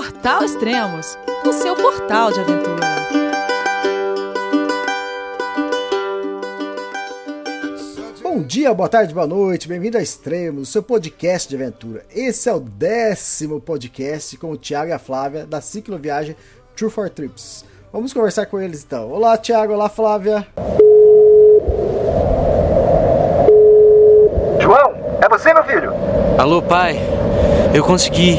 Portal Extremos, o seu portal de aventura. Bom dia, boa tarde, boa noite, bem-vindo a Extremos, o seu podcast de aventura. Esse é o décimo podcast com o Thiago e a Flávia da Cicloviagem True for Trips. Vamos conversar com eles então. Olá, Thiago, olá, Flávia. João, é você, meu filho? Alô, pai. Eu consegui.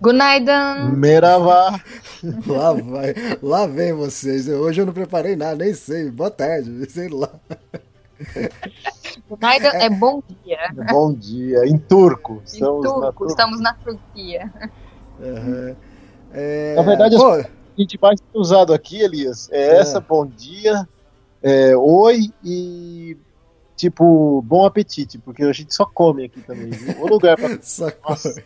Goodnight. Merhaba. Lá vai, lá vem vocês. Hoje eu não preparei nada, nem sei. Boa tarde, sei lá. Goodnight é bom dia. Bom dia. Em turco. Em estamos, turco, na Tur... estamos na Turquia. Uhum. É... Na verdade, Pô... a gente mais usado aqui, Elias, é, é. essa, bom dia, é, oi e tipo, bom apetite, porque a gente só come aqui também. O lugar pra. só come.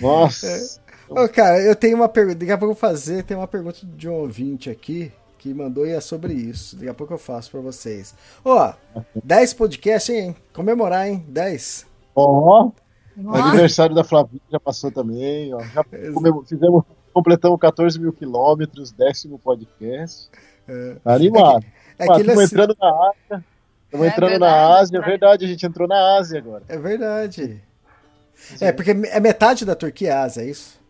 Nossa. É. Oh, cara, eu tenho uma pergunta. Daqui a pouco eu vou fazer. Tem uma pergunta de um ouvinte aqui que mandou e é sobre isso. Daqui a pouco eu faço pra vocês. Ó, oh, 10 podcasts, hein? Comemorar, hein? 10. Ó. Oh, aniversário da Flavinha já passou também. Ó. Já fizemos, completamos 14 mil quilômetros, décimo podcast. É. Animado. É que, é que Estamos entrando na Ásia. Estamos é entrando verdade, na Ásia. É verdade, a gente entrou na Ásia agora. É verdade. É, porque é metade da Turquia é Ásia, é isso?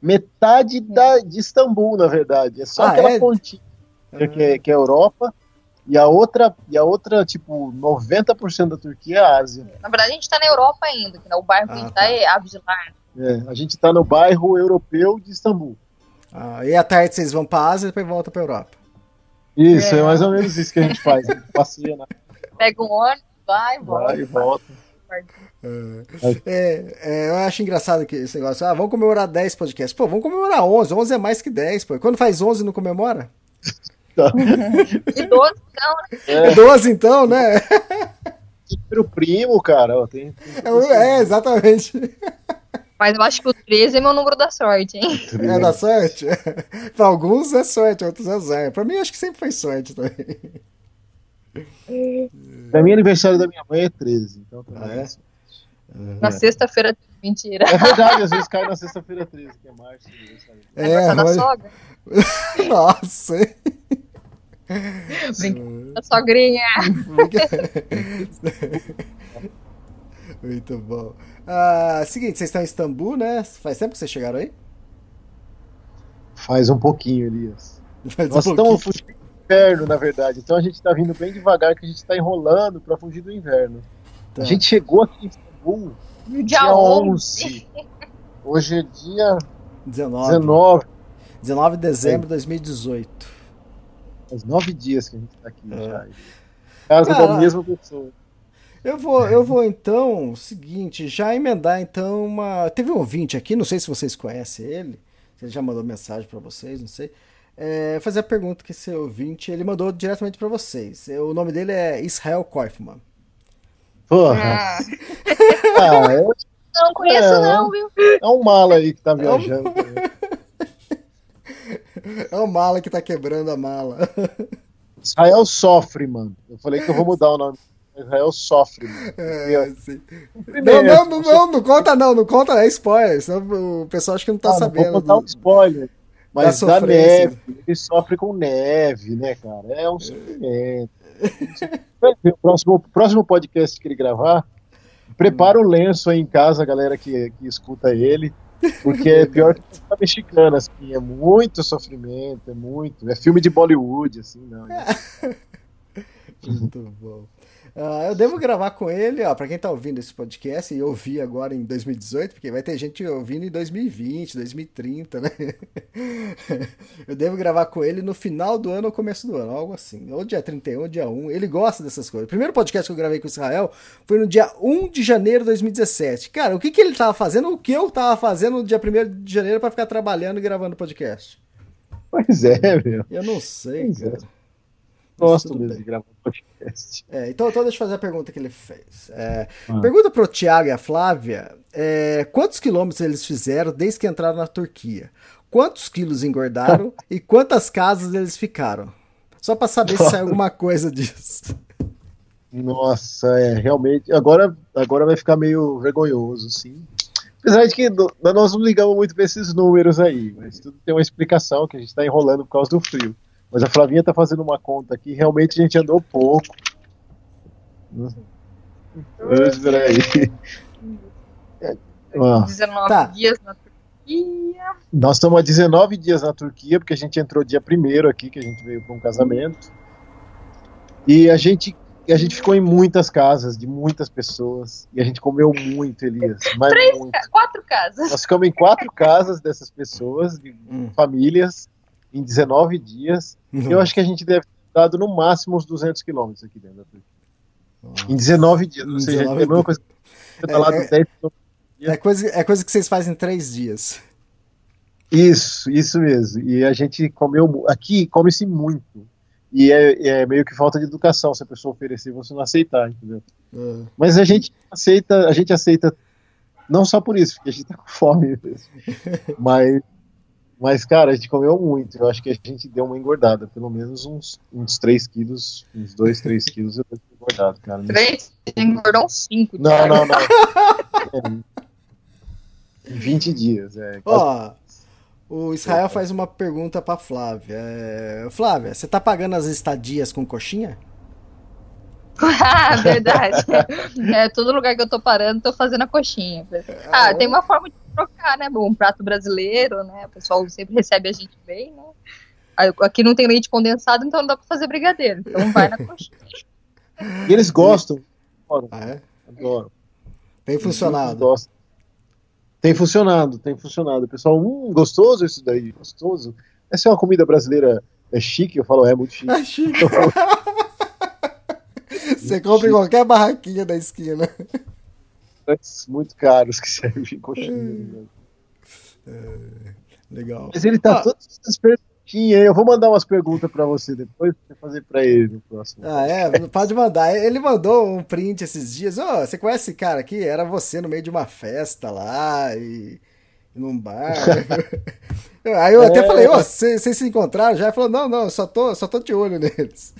Metade da, de Istambul, na verdade. É só ah, aquela é? pontinha que, é, que é Europa. E a outra, e a outra tipo, 90% da Turquia é Ásia. Na verdade, a gente tá na Europa ainda, que o bairro ah, que a gente tá, tá é Abdilar. É, a gente tá no bairro europeu de Istambul. Ah, e à tarde vocês vão pra Ásia e depois voltam pra Europa. Isso, é. é mais ou menos isso que a gente faz. A gente passeia, né? Pega um ônibus, vai, volta. Vai e volta. É, é, é, eu acho engraçado que esse negócio. Ah, vamos comemorar 10 podcasts. Pô, vamos comemorar 11. 11 é mais que 10, pô. Quando faz 11 não comemora? e 12 então, né? É. 12 então, né? Super primo, cara. Tem, tem... É, exatamente. Mas eu acho que o 13 é meu número da sorte, hein? É da sorte? pra alguns é sorte, outros é azar. Pra mim, acho que sempre foi sorte também. Pra mim, aniversário da minha mãe é 13. Então, tá ah, é? Na é. sexta-feira, mentira. É verdade, às vezes cai na sexta-feira 13, que é março. É, é da sogra. Nossa. Brincadeira sogrinha. Muito bom. Ah, seguinte, vocês estão em Istambul, né? Faz tempo que vocês chegaram aí? Faz um pouquinho, Elias. Faz Nós um estamos fugindo inverno, na verdade. Então a gente tá vindo bem devagar, que a gente tá enrolando para fugir do inverno. Tá. A gente chegou aqui em Istambul dia, dia 11. Hoje é dia 19. 19. 19 de dezembro de 2018. Faz nove dias que a gente tá aqui é. já. Casa Cara, da mesma pessoa. Eu vou, eu vou então, seguinte, já emendar então uma. Teve um ouvinte aqui, não sei se vocês conhecem ele, ele já mandou mensagem para vocês, não sei é, fazer a pergunta que esse ouvinte ele mandou diretamente para vocês. O nome dele é Israel Koifman. Porra! Ah. ah, eu... Não conheço, é, não, viu? É um mala aí que tá viajando. É um mala que tá quebrando a mala. Israel sofre, mano. Eu falei que eu vou mudar o nome. Israel sofre, mano. É, não, não, não, não, não, conta não, não conta, é spoiler. Senão o pessoal acha que não tá ah, sabendo. Não vou contar um spoiler. Mas da, da neve, ele sofre com neve, né, cara? É um sofrimento. o próximo, próximo podcast que ele gravar, prepara o lenço aí em casa, galera que, que escuta ele, porque é pior que a mexicana, assim, é muito sofrimento, é muito. É filme de Bollywood, assim, não. É. muito bom. Uh, eu devo gravar com ele, ó, pra quem tá ouvindo esse podcast e ouvir agora em 2018, porque vai ter gente ouvindo em 2020, 2030, né? eu devo gravar com ele no final do ano ou começo do ano, algo assim. Ou dia 31, ou dia 1. Ele gosta dessas coisas. O primeiro podcast que eu gravei com o Israel foi no dia 1 de janeiro de 2017. Cara, o que, que ele tava fazendo? O que eu tava fazendo no dia 1 de janeiro para ficar trabalhando e gravando podcast? Pois é, meu. Eu não sei, pois é. cara. É. Gosto mesmo bem. de gravar podcast. É, então, então deixa eu fazer a pergunta que ele fez. É, ah. Pergunta pro Thiago e a Flávia: é, quantos quilômetros eles fizeram desde que entraram na Turquia? Quantos quilos engordaram e quantas casas eles ficaram? Só para saber se sai alguma coisa disso. Nossa, é, realmente. Agora, agora vai ficar meio vergonhoso, sim. Apesar de que nós não ligamos muito para esses números aí, mas tudo tem uma explicação que a gente está enrolando por causa do frio. Mas a Flavinha está fazendo uma conta aqui, realmente a gente andou pouco. Espera aí. 19 tá. dias na Turquia. Nós estamos há 19 dias na Turquia, porque a gente entrou dia primeiro aqui, que a gente veio para um casamento. E a gente, a gente ficou em muitas casas, de muitas pessoas. E a gente comeu muito, Elias. Mas Três, muito. quatro casas. Nós ficamos em quatro casas dessas pessoas, de hum. famílias em 19 dias. Uhum. Eu acho que a gente deve ter dado no máximo uns 200 quilômetros aqui dentro da Turquia. Em 19 dias. Ou seja, 19 é a mesma coisa que tá lá é, 10 é, coisa, é coisa que vocês fazem em 3 dias. Isso, isso mesmo. E a gente comeu. Aqui come-se muito. E é, é, meio que falta de educação se a pessoa oferecer você não aceitar, entendeu? Uhum. Mas a gente aceita, a gente aceita não só por isso, porque a gente tá com fome mesmo. Mas mas, cara, a gente comeu muito. Eu acho que a gente deu uma engordada. Pelo menos uns, uns 3 quilos, uns 2, 3 quilos eu devo ter engordado, cara. 3? Engordou uns 5. Não, não, não. é, 20 dias, é. Ó, o Israel faz uma pergunta pra Flávia. É, Flávia, você tá pagando as estadias com coxinha? ah, verdade. é, todo lugar que eu tô parando, tô fazendo a coxinha. Ah, ah tem uma forma de trocar, né? Um prato brasileiro, né? O pessoal sempre recebe a gente bem, né? Aqui não tem leite condensado, então não dá pra fazer brigadeiro. Então vai na coxinha. E eles gostam. Ah, é? Adoro. Tem funcionado. Tem funcionado, tem funcionado. O pessoal, hum, gostoso isso daí, gostoso. Essa é uma comida brasileira é chique? Eu falo, é muito chique. É chique. Você compra em qualquer barraquinha da esquina. Muito caros que servem coxinha. É, legal. Mas ele tá ah. todo espertinho, Eu vou mandar umas perguntas para você depois pra fazer para ele no próximo. Ah, é? Pode mandar. Ele mandou um print esses dias. Ó, oh, você conhece esse cara aqui? Era você no meio de uma festa lá e num bar. Aí eu é... até falei, ó, oh, vocês se encontraram já? Ele falou, não, não, só tô, só tô de olho neles.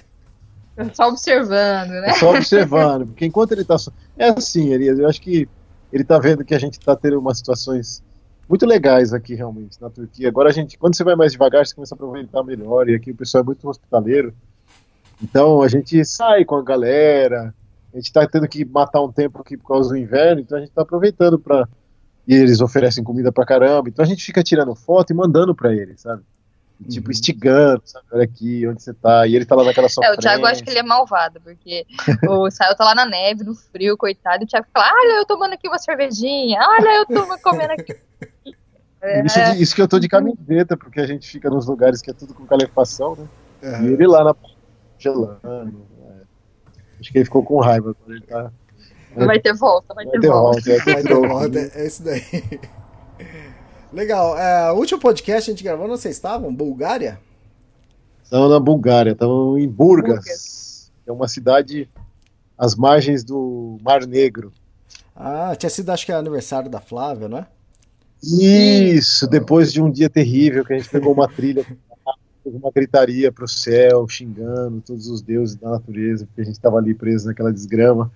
Só observando, né? Só observando, porque enquanto ele tá. É assim, Elias, eu acho que ele tá vendo que a gente tá tendo umas situações muito legais aqui, realmente, na Turquia. Agora a gente, quando você vai mais devagar, você começa a aproveitar melhor, e aqui o pessoal é muito hospitaleiro. Então a gente sai com a galera, a gente tá tendo que matar um tempo aqui por causa do inverno, então a gente tá aproveitando para E eles oferecem comida pra caramba, então a gente fica tirando foto e mandando para eles, sabe? Tipo, uhum. instigando, sabe? Olha aqui, onde você tá. E ele tá lá naquela sofrência. É, o Thiago acho que ele é malvado, porque o Israel tá lá na neve, no frio, coitado, e o Thiago fala, olha, eu tomando aqui uma cervejinha, olha, eu tô comendo aqui. É... Isso, isso, que eu tô de camiseta, porque a gente fica nos lugares que é tudo com calefação, né? Uhum. E ele lá na gelando. É. Acho que ele ficou com raiva quando ele tá. Vai ter volta, vai, vai ter, ter, volta. volta. Vai ter volta, é isso daí. Legal. É, o último podcast a gente gravou, não sei estavam? Bulgária? Estamos na Bulgária, estamos em Burgas, Burgas, é uma cidade às margens do Mar Negro. Ah, tinha sido acho que é aniversário da Flávia, não é? Isso, depois de um dia terrível que a gente pegou uma trilha, uma gritaria para o céu, xingando todos os deuses da natureza, porque a gente estava ali preso naquela desgrama.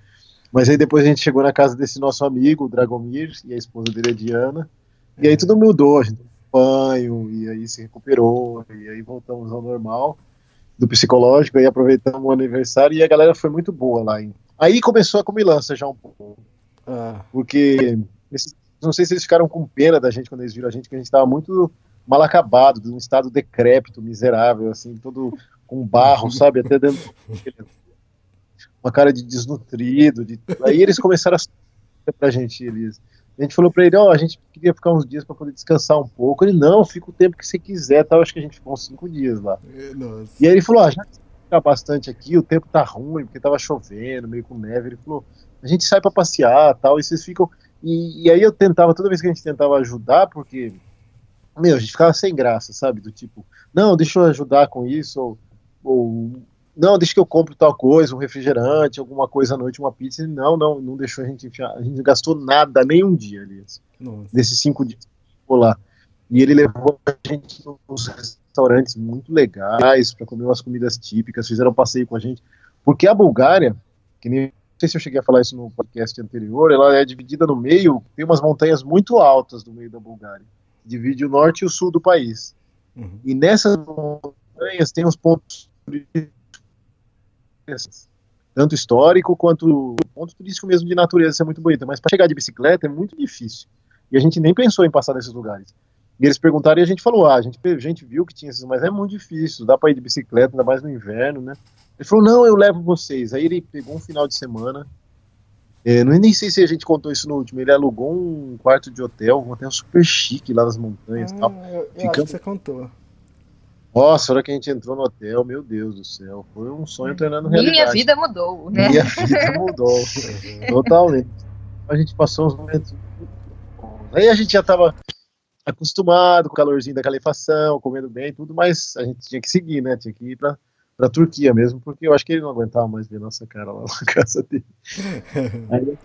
Mas aí depois a gente chegou na casa desse nosso amigo, o Dragomir, e a esposa dele é Diana. E aí tudo mudou, a gente banho, e aí se recuperou, e aí voltamos ao normal do psicológico, aí aproveitamos o aniversário e a galera foi muito boa lá. Hein? Aí começou a comilança já um pouco. Ah. Porque, não sei se eles ficaram com pena da gente quando eles viram a gente, que a gente estava muito mal acabado, de um estado decrépito, miserável, assim, todo com barro, sabe, até dentro. uma cara de desnutrido. De... Aí eles começaram a pra gente, eles. A gente falou para ele, ó, oh, a gente queria ficar uns dias para poder descansar um pouco. Ele, não, fica o tempo que você quiser, tal. Acho que a gente ficou uns cinco dias lá. Nossa. E aí ele falou, ah, já que ficar bastante aqui, o tempo tá ruim, porque tava chovendo, meio com neve. Ele falou, a gente sai para passear, tal, e vocês ficam. E, e, aí eu tentava, toda vez que a gente tentava ajudar, porque, meu, a gente ficava sem graça, sabe? Do tipo, não, deixa eu ajudar com isso, ou, ou não, deixa que eu compro tal coisa, um refrigerante, alguma coisa à noite, uma pizza. Ele, não, não, não deixou a gente enfiar. A gente não gastou nada, nem um dia, aliás. Desses cinco dias que ficou lá. E ele levou a gente nos restaurantes muito legais para comer umas comidas típicas, fizeram um passeio com a gente. Porque a Bulgária, que nem, não sei se eu cheguei a falar isso no podcast anterior, ela é dividida no meio, tem umas montanhas muito altas no meio da Bulgária. Divide o norte e o sul do país. Uhum. E nessas montanhas tem uns pontos tanto histórico quanto ponto turístico mesmo de natureza, isso é muito bonito. Mas para chegar de bicicleta é muito difícil. E a gente nem pensou em passar nesses lugares. E eles perguntaram e a gente falou: ah, a gente, a gente viu que tinha esses, mas é muito difícil, dá para ir de bicicleta, ainda mais no inverno, né? Ele falou: não, eu levo vocês. Aí ele pegou um final de semana. É, nem sei se a gente contou isso no último. Ele alugou um quarto de hotel, um hotel super chique lá nas montanhas. Ah, tal. Eu, eu Ficamos... você contou. Nossa, a hora que a gente entrou no hotel, meu Deus do céu, foi um sonho treinando realidade. Minha vida mudou, né? Minha vida mudou, totalmente. A gente passou uns momentos Aí a gente já estava acostumado com o calorzinho da calefação, comendo bem tudo, mas a gente tinha que seguir, né? Tinha que ir para pra Turquia mesmo, porque eu acho que ele não aguentava mais ver nossa cara lá na casa dele. Aí,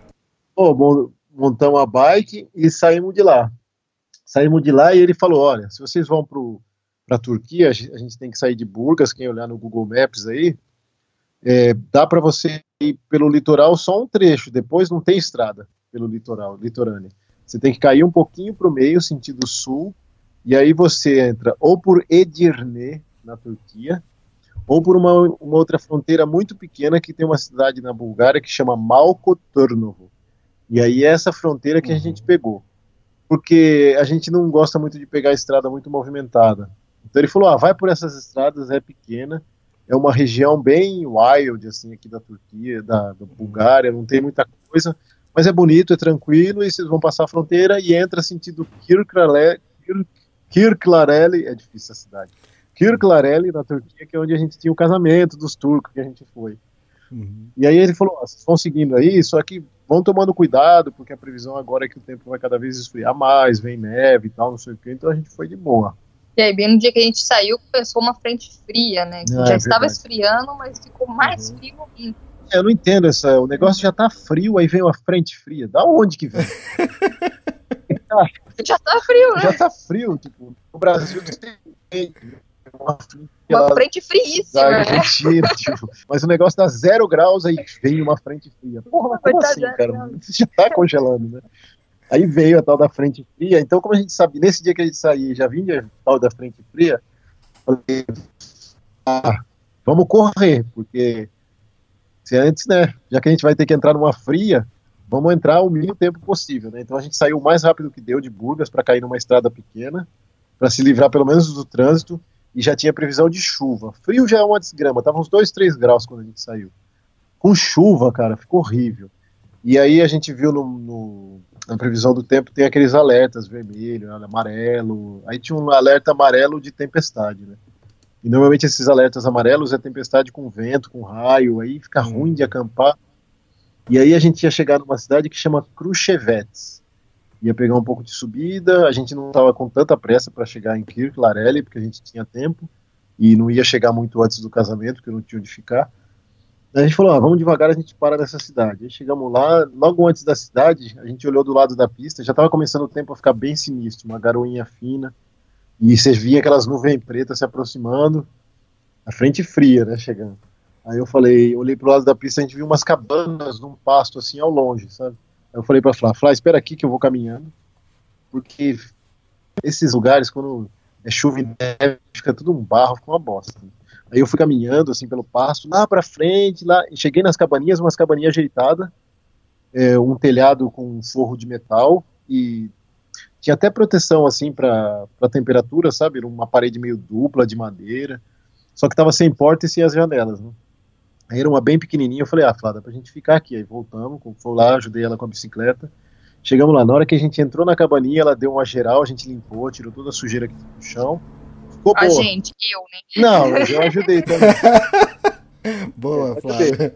pô, montamos a bike e saímos de lá. Saímos de lá e ele falou: olha, se vocês vão pro para a Turquia, a gente tem que sair de Burgas, quem olhar no Google Maps aí, é, dá para você ir pelo litoral só um trecho, depois não tem estrada pelo litoral, litorânea. Você tem que cair um pouquinho para o meio, sentido sul, e aí você entra ou por Edirne, na Turquia, ou por uma, uma outra fronteira muito pequena que tem uma cidade na Bulgária que chama Malko Turnovo. E aí é essa fronteira que uhum. a gente pegou. Porque a gente não gosta muito de pegar a estrada muito movimentada. Então ele falou: ah, vai por essas estradas, é pequena, é uma região bem wild, assim, aqui da Turquia, da, da Bulgária, não tem muita coisa, mas é bonito, é tranquilo, e vocês vão passar a fronteira e entra sentido Kirklareli, Kirklareli é difícil a cidade, Kirklareli, na Turquia, que é onde a gente tinha o casamento dos turcos que a gente foi. Uhum. E aí ele falou: ah, vocês vão seguindo aí, só que vão tomando cuidado, porque a previsão agora é que o tempo vai cada vez esfriar mais, vem neve e tal, não sei o que, então a gente foi de boa. E aí, bem no dia que a gente saiu, começou uma frente fria, né? Que ah, já é estava esfriando, mas ficou mais uhum. frio ainda. É, eu não entendo essa. O negócio já tá frio, aí vem uma frente fria. Da onde que vem? já tá frio, né? Já tá frio, tipo, no Brasil tem uma, uma frente friíssima. né? tipo, mas o negócio dá zero graus, aí vem uma frente fria. Porra, mas como assim, cara? Você já tá congelando, né? Aí veio a tal da frente fria. Então, como a gente sabe, nesse dia que a gente saiu, já vinha a tal da frente fria, falei, ah, vamos correr, porque se antes, né, já que a gente vai ter que entrar numa fria, vamos entrar o mínimo tempo possível, né? Então a gente saiu o mais rápido que deu de Burgas para cair numa estrada pequena, para se livrar pelo menos do trânsito, e já tinha previsão de chuva. Frio já é uma desgrama, tava uns 2, 3 graus quando a gente saiu. Com chuva, cara, ficou horrível. E aí a gente viu no, no, na previsão do tempo tem aqueles alertas vermelho, amarelo. Aí tinha um alerta amarelo de tempestade, né? E normalmente esses alertas amarelos é tempestade com vento, com raio, aí fica hum. ruim de acampar. E aí a gente ia chegar numa cidade que chama Cruxevets. Ia pegar um pouco de subida, a gente não estava com tanta pressa para chegar em Kirk Larelli, porque a gente tinha tempo, e não ia chegar muito antes do casamento, porque não tinha onde ficar. A gente falou, ah, vamos devagar, a gente para nessa cidade. Aí chegamos lá, logo antes da cidade, a gente olhou do lado da pista, já estava começando o tempo a ficar bem sinistro, uma garoinha fina, e você via aquelas nuvens pretas se aproximando, a frente fria, né, chegando. Aí eu falei, olhei pro lado da pista, a gente viu umas cabanas num pasto assim ao longe, sabe? Aí eu falei pra Flá, Flá, espera aqui que eu vou caminhando, porque esses lugares, quando é chuva e neve, fica tudo um barro, fica uma bosta. Né? Aí eu fui caminhando assim pelo pasto, lá para frente, lá, cheguei nas cabaninhas, umas cabaninhas ajeitadas, é, um telhado com forro de metal e tinha até proteção assim para temperatura, sabe? Uma parede meio dupla de madeira, só que tava sem porta e sem as janelas, né? Aí era uma bem pequenininha, eu falei, ah, Flá, dá pra gente ficar aqui. Aí voltamos, fui lá, ajudei ela com a bicicleta. Chegamos lá, na hora que a gente entrou na cabaninha, ela deu uma geral, a gente limpou, tirou toda a sujeira aqui do chão. Ficou boa. gente, eu, né? Não, eu ajudei também. boa, Flávio.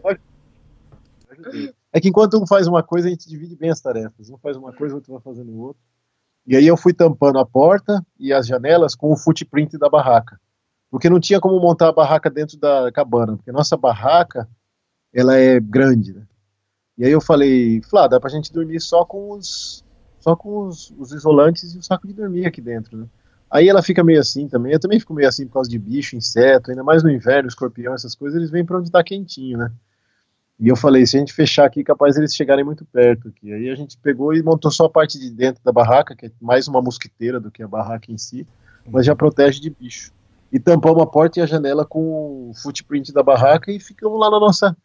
É que enquanto um faz uma coisa, a gente divide bem as tarefas. Um faz uma coisa, o outro vai fazendo outra. E aí eu fui tampando a porta e as janelas com o footprint da barraca. Porque não tinha como montar a barraca dentro da cabana, porque nossa barraca, ela é grande, né? E aí eu falei, Flá, dá pra gente dormir só com os só com os, os, isolantes e o saco de dormir aqui dentro, né? Aí ela fica meio assim também, eu também fico meio assim por causa de bicho, inseto, ainda mais no inverno, escorpião, essas coisas, eles vêm para onde tá quentinho, né? E eu falei, se a gente fechar aqui, capaz eles chegarem muito perto aqui. Aí a gente pegou e montou só a parte de dentro da barraca, que é mais uma mosquiteira do que a barraca em si, mas já protege de bicho. E tampamos a porta e a janela com o footprint da barraca e ficamos lá na nossa,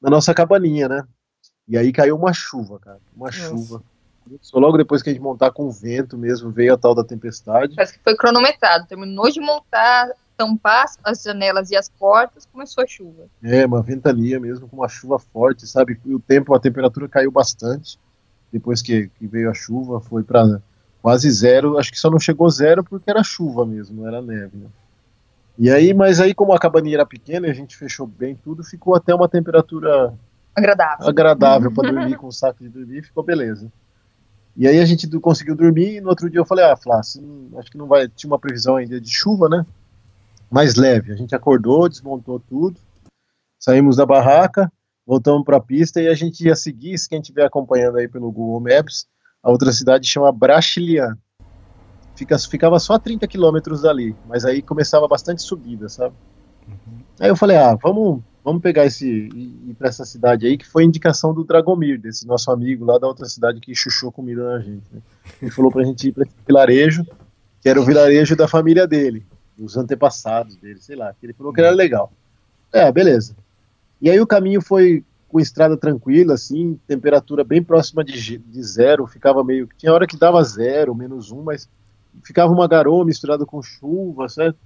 na nossa cabaninha, né? E aí caiu uma chuva, cara. Uma Nossa. chuva. Só logo depois que a gente montar com vento mesmo, veio a tal da tempestade. Parece que foi cronometrado. Terminou de montar, tampar as janelas e as portas, começou a chuva. É, uma ventania mesmo, com uma chuva forte, sabe? E o tempo, a temperatura caiu bastante. Depois que, que veio a chuva, foi para quase zero. Acho que só não chegou zero porque era chuva mesmo, não era neve. Né? E aí, mas aí, como a cabaninha era pequena e a gente fechou bem tudo, ficou até uma temperatura agradável. Agradável para dormir com o saco de dormir, ficou beleza. E aí a gente conseguiu dormir e no outro dia eu falei, ah, Flá, acho que não vai, tinha uma previsão ainda de chuva, né? Mais leve. A gente acordou, desmontou tudo, saímos da barraca, voltamos para a pista e a gente ia seguir, se quem estiver acompanhando aí pelo Google Maps, a outra cidade chama Brasilian. Fica, ficava só a 30 quilômetros dali, mas aí começava bastante subida, sabe? Uhum. Aí eu falei, ah, vamos vamos pegar esse e ir para essa cidade aí, que foi indicação do Dragomir, desse nosso amigo lá da outra cidade que chuchou comida na gente. Né? Ele falou pra gente ir para esse vilarejo, que era o vilarejo da família dele, dos antepassados dele, sei lá, que ele falou que era legal. É, beleza. E aí o caminho foi com estrada tranquila, assim, temperatura bem próxima de, de zero, ficava meio. Tinha hora que dava zero, menos um, mas ficava uma garoa misturada com chuva, certo?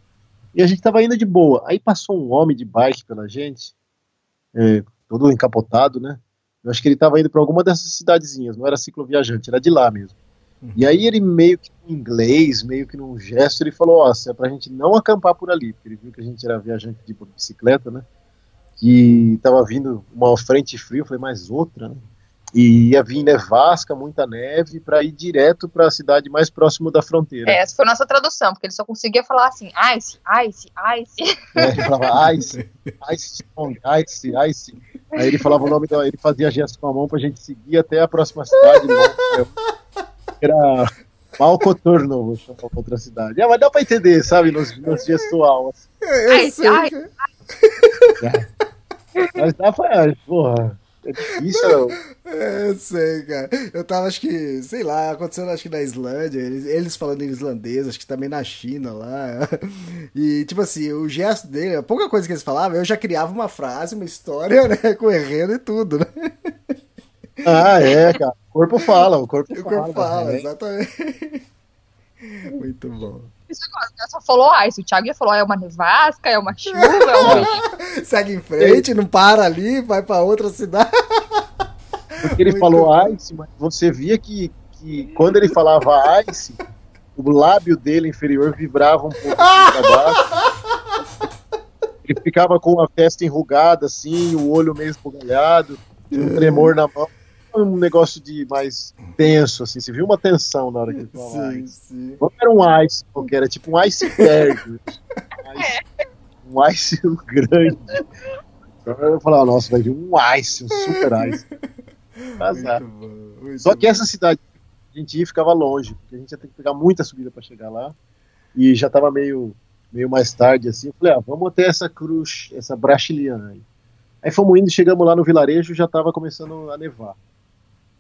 E a gente tava indo de boa. Aí passou um homem de bike pela gente, é, todo encapotado, né? Eu acho que ele tava indo para alguma dessas cidadezinhas, não era cicloviajante, era de lá mesmo. Uhum. E aí ele meio que em inglês, meio que num gesto, ele falou, ó, oh, é pra gente não acampar por ali, porque ele viu que a gente era viajante de bicicleta, né? Que tava vindo uma frente fria, eu falei, mais outra, né? E ia vir nevasca, muita neve, para ir direto para a cidade mais próxima da fronteira. É, essa foi a nossa tradução, porque ele só conseguia falar assim, ice, ice, ice. É, ele falava ice, ice, ice, ice. Aí ele falava o nome, da, ele fazia gesto com a mão para a gente seguir até a próxima cidade. Né? Era Malcoturno, vou chamar outra cidade. É, mas dá para entender, sabe, nos, nos gestual. Assim. Ice, ice. É. Mas dá pra, porra é difícil, É, sei, cara. Eu tava, acho que, sei lá, acontecendo acho que na Islândia, eles, eles falando em islandês, acho que também na China lá. E, tipo assim, o gesto dele, a pouca coisa que eles falavam, eu já criava uma frase, uma história, né, com errando e tudo, né? Ah, é, cara. O corpo fala, o corpo o fala. O corpo fala, né? exatamente. Muito bom. Isso só falou ice. O Thiago já falou, é uma nevasca, é uma chuva, é um... Segue em frente, não para ali, vai para outra cidade. Porque ele Muito falou bom. ice, mas você via que, que quando ele falava ice, o lábio dele inferior vibrava um pouco para baixo. Ele ficava com a testa enrugada, assim, o olho meio esbugalhado, um tremor na mão um negócio de mais tenso, assim. Você viu uma tensão na hora que ele falava sim, ice. Sim. Não era um ice qualquer, era tipo um iceberg. um, ice, um ice grande. Então eu falava, nossa, vai vir um ice, um super ice. Azar. Só que essa cidade a gente ia ficava longe, porque a gente ia ter que pegar muita subida para chegar lá. E já tava meio, meio mais tarde, assim. Eu falei, ah, vamos até essa cruz, essa brasiliana aí. Aí fomos indo, chegamos lá no vilarejo, já tava começando a nevar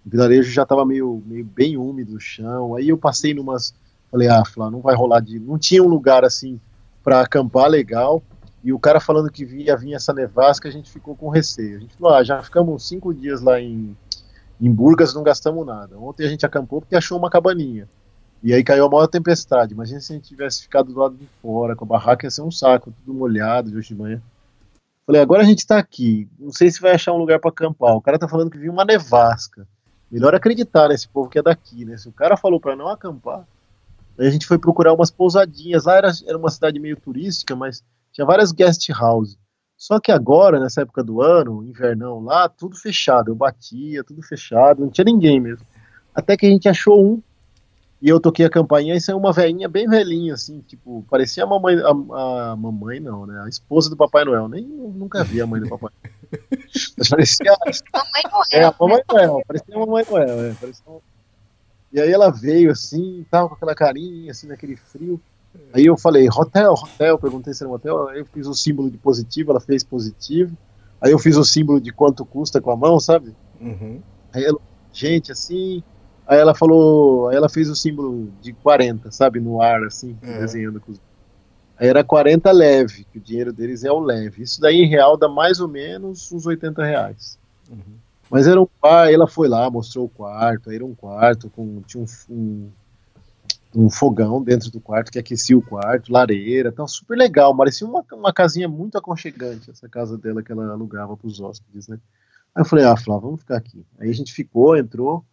o vilarejo já estava meio, meio bem úmido o chão. Aí eu passei numas. Falei, ah, Flá, não vai rolar de. Não tinha um lugar assim para acampar legal. E o cara falando que via vir essa nevasca, a gente ficou com receio. A gente falou, ah, já ficamos cinco dias lá em, em Burgas, não gastamos nada. Ontem a gente acampou porque achou uma cabaninha. E aí caiu a maior tempestade. Imagina se a gente tivesse ficado do lado de fora, com a barraca ia ser um saco, tudo molhado de hoje de manhã. Falei, agora a gente tá aqui, não sei se vai achar um lugar para acampar. O cara tá falando que viu uma nevasca. Melhor acreditar nesse povo que é daqui, né? Se o cara falou para não acampar, aí a gente foi procurar umas pousadinhas. Lá era, era uma cidade meio turística, mas tinha várias guest houses. Só que agora, nessa época do ano, invernão lá, tudo fechado. Eu batia, tudo fechado, não tinha ninguém mesmo. Até que a gente achou um e eu toquei a campainha e saiu uma velhinha bem velhinha, assim, tipo, parecia a mamãe, a, a, mamãe não, né? A esposa do Papai Noel. Nem nunca vi a mãe do Papai. Mas parecia. Mamãe Noel. É, a Mamãe Noel, parecia a Mamãe Noel, é, parecia uma... E aí ela veio assim, tava com aquela carinha, assim, naquele frio. Aí eu falei, hotel, hotel, perguntei se era um hotel, aí eu fiz o símbolo de positivo, ela fez positivo. Aí eu fiz o símbolo de quanto custa com a mão, sabe? Uhum. Aí ela, gente, assim, Aí ela falou, aí ela fez o símbolo de 40, sabe, no ar, assim, é. desenhando com os. Aí era 40 leve, que o dinheiro deles é o leve. Isso daí em real dá mais ou menos uns 80 reais. Uhum. Mas era um pai, ela foi lá, mostrou o quarto, aí era um quarto com tinha um, um, um, fogão dentro do quarto que aquecia o quarto, lareira, tal, super legal, parecia uma, uma casinha muito aconchegante essa casa dela que ela alugava para os hóspedes, né? Aí eu falei, ah, Flávia, vamos ficar aqui. Aí a gente ficou, entrou,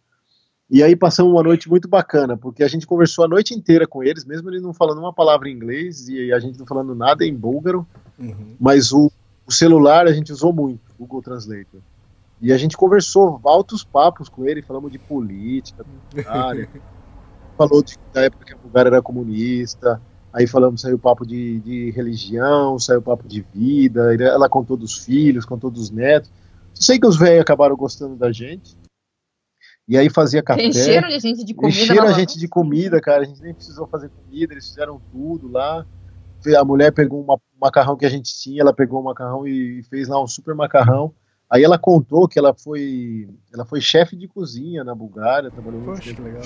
e aí passamos uma noite muito bacana, porque a gente conversou a noite inteira com eles, mesmo eles não falando uma palavra em inglês e a gente não falando nada em búlgaro, uhum. mas o, o, celular a gente usou muito, o Google Translator. E a gente conversou altos papos com ele, falamos de política, área, falou de, da época que a Bulgária era comunista, aí falamos, saiu papo de, de religião, saiu papo de vida, ela contou dos filhos, contou dos netos. Sei que os velhos acabaram gostando da gente, e aí fazia café. Encheram a gente de comida. Encheram a gente de comida, cara. A gente nem precisou fazer comida, eles fizeram tudo lá. A mulher pegou um macarrão que a gente tinha, ela pegou o um macarrão e fez lá um super macarrão. Aí ela contou que ela foi, ela foi chefe de cozinha na Bulgária, trabalhou muito tempo. legal.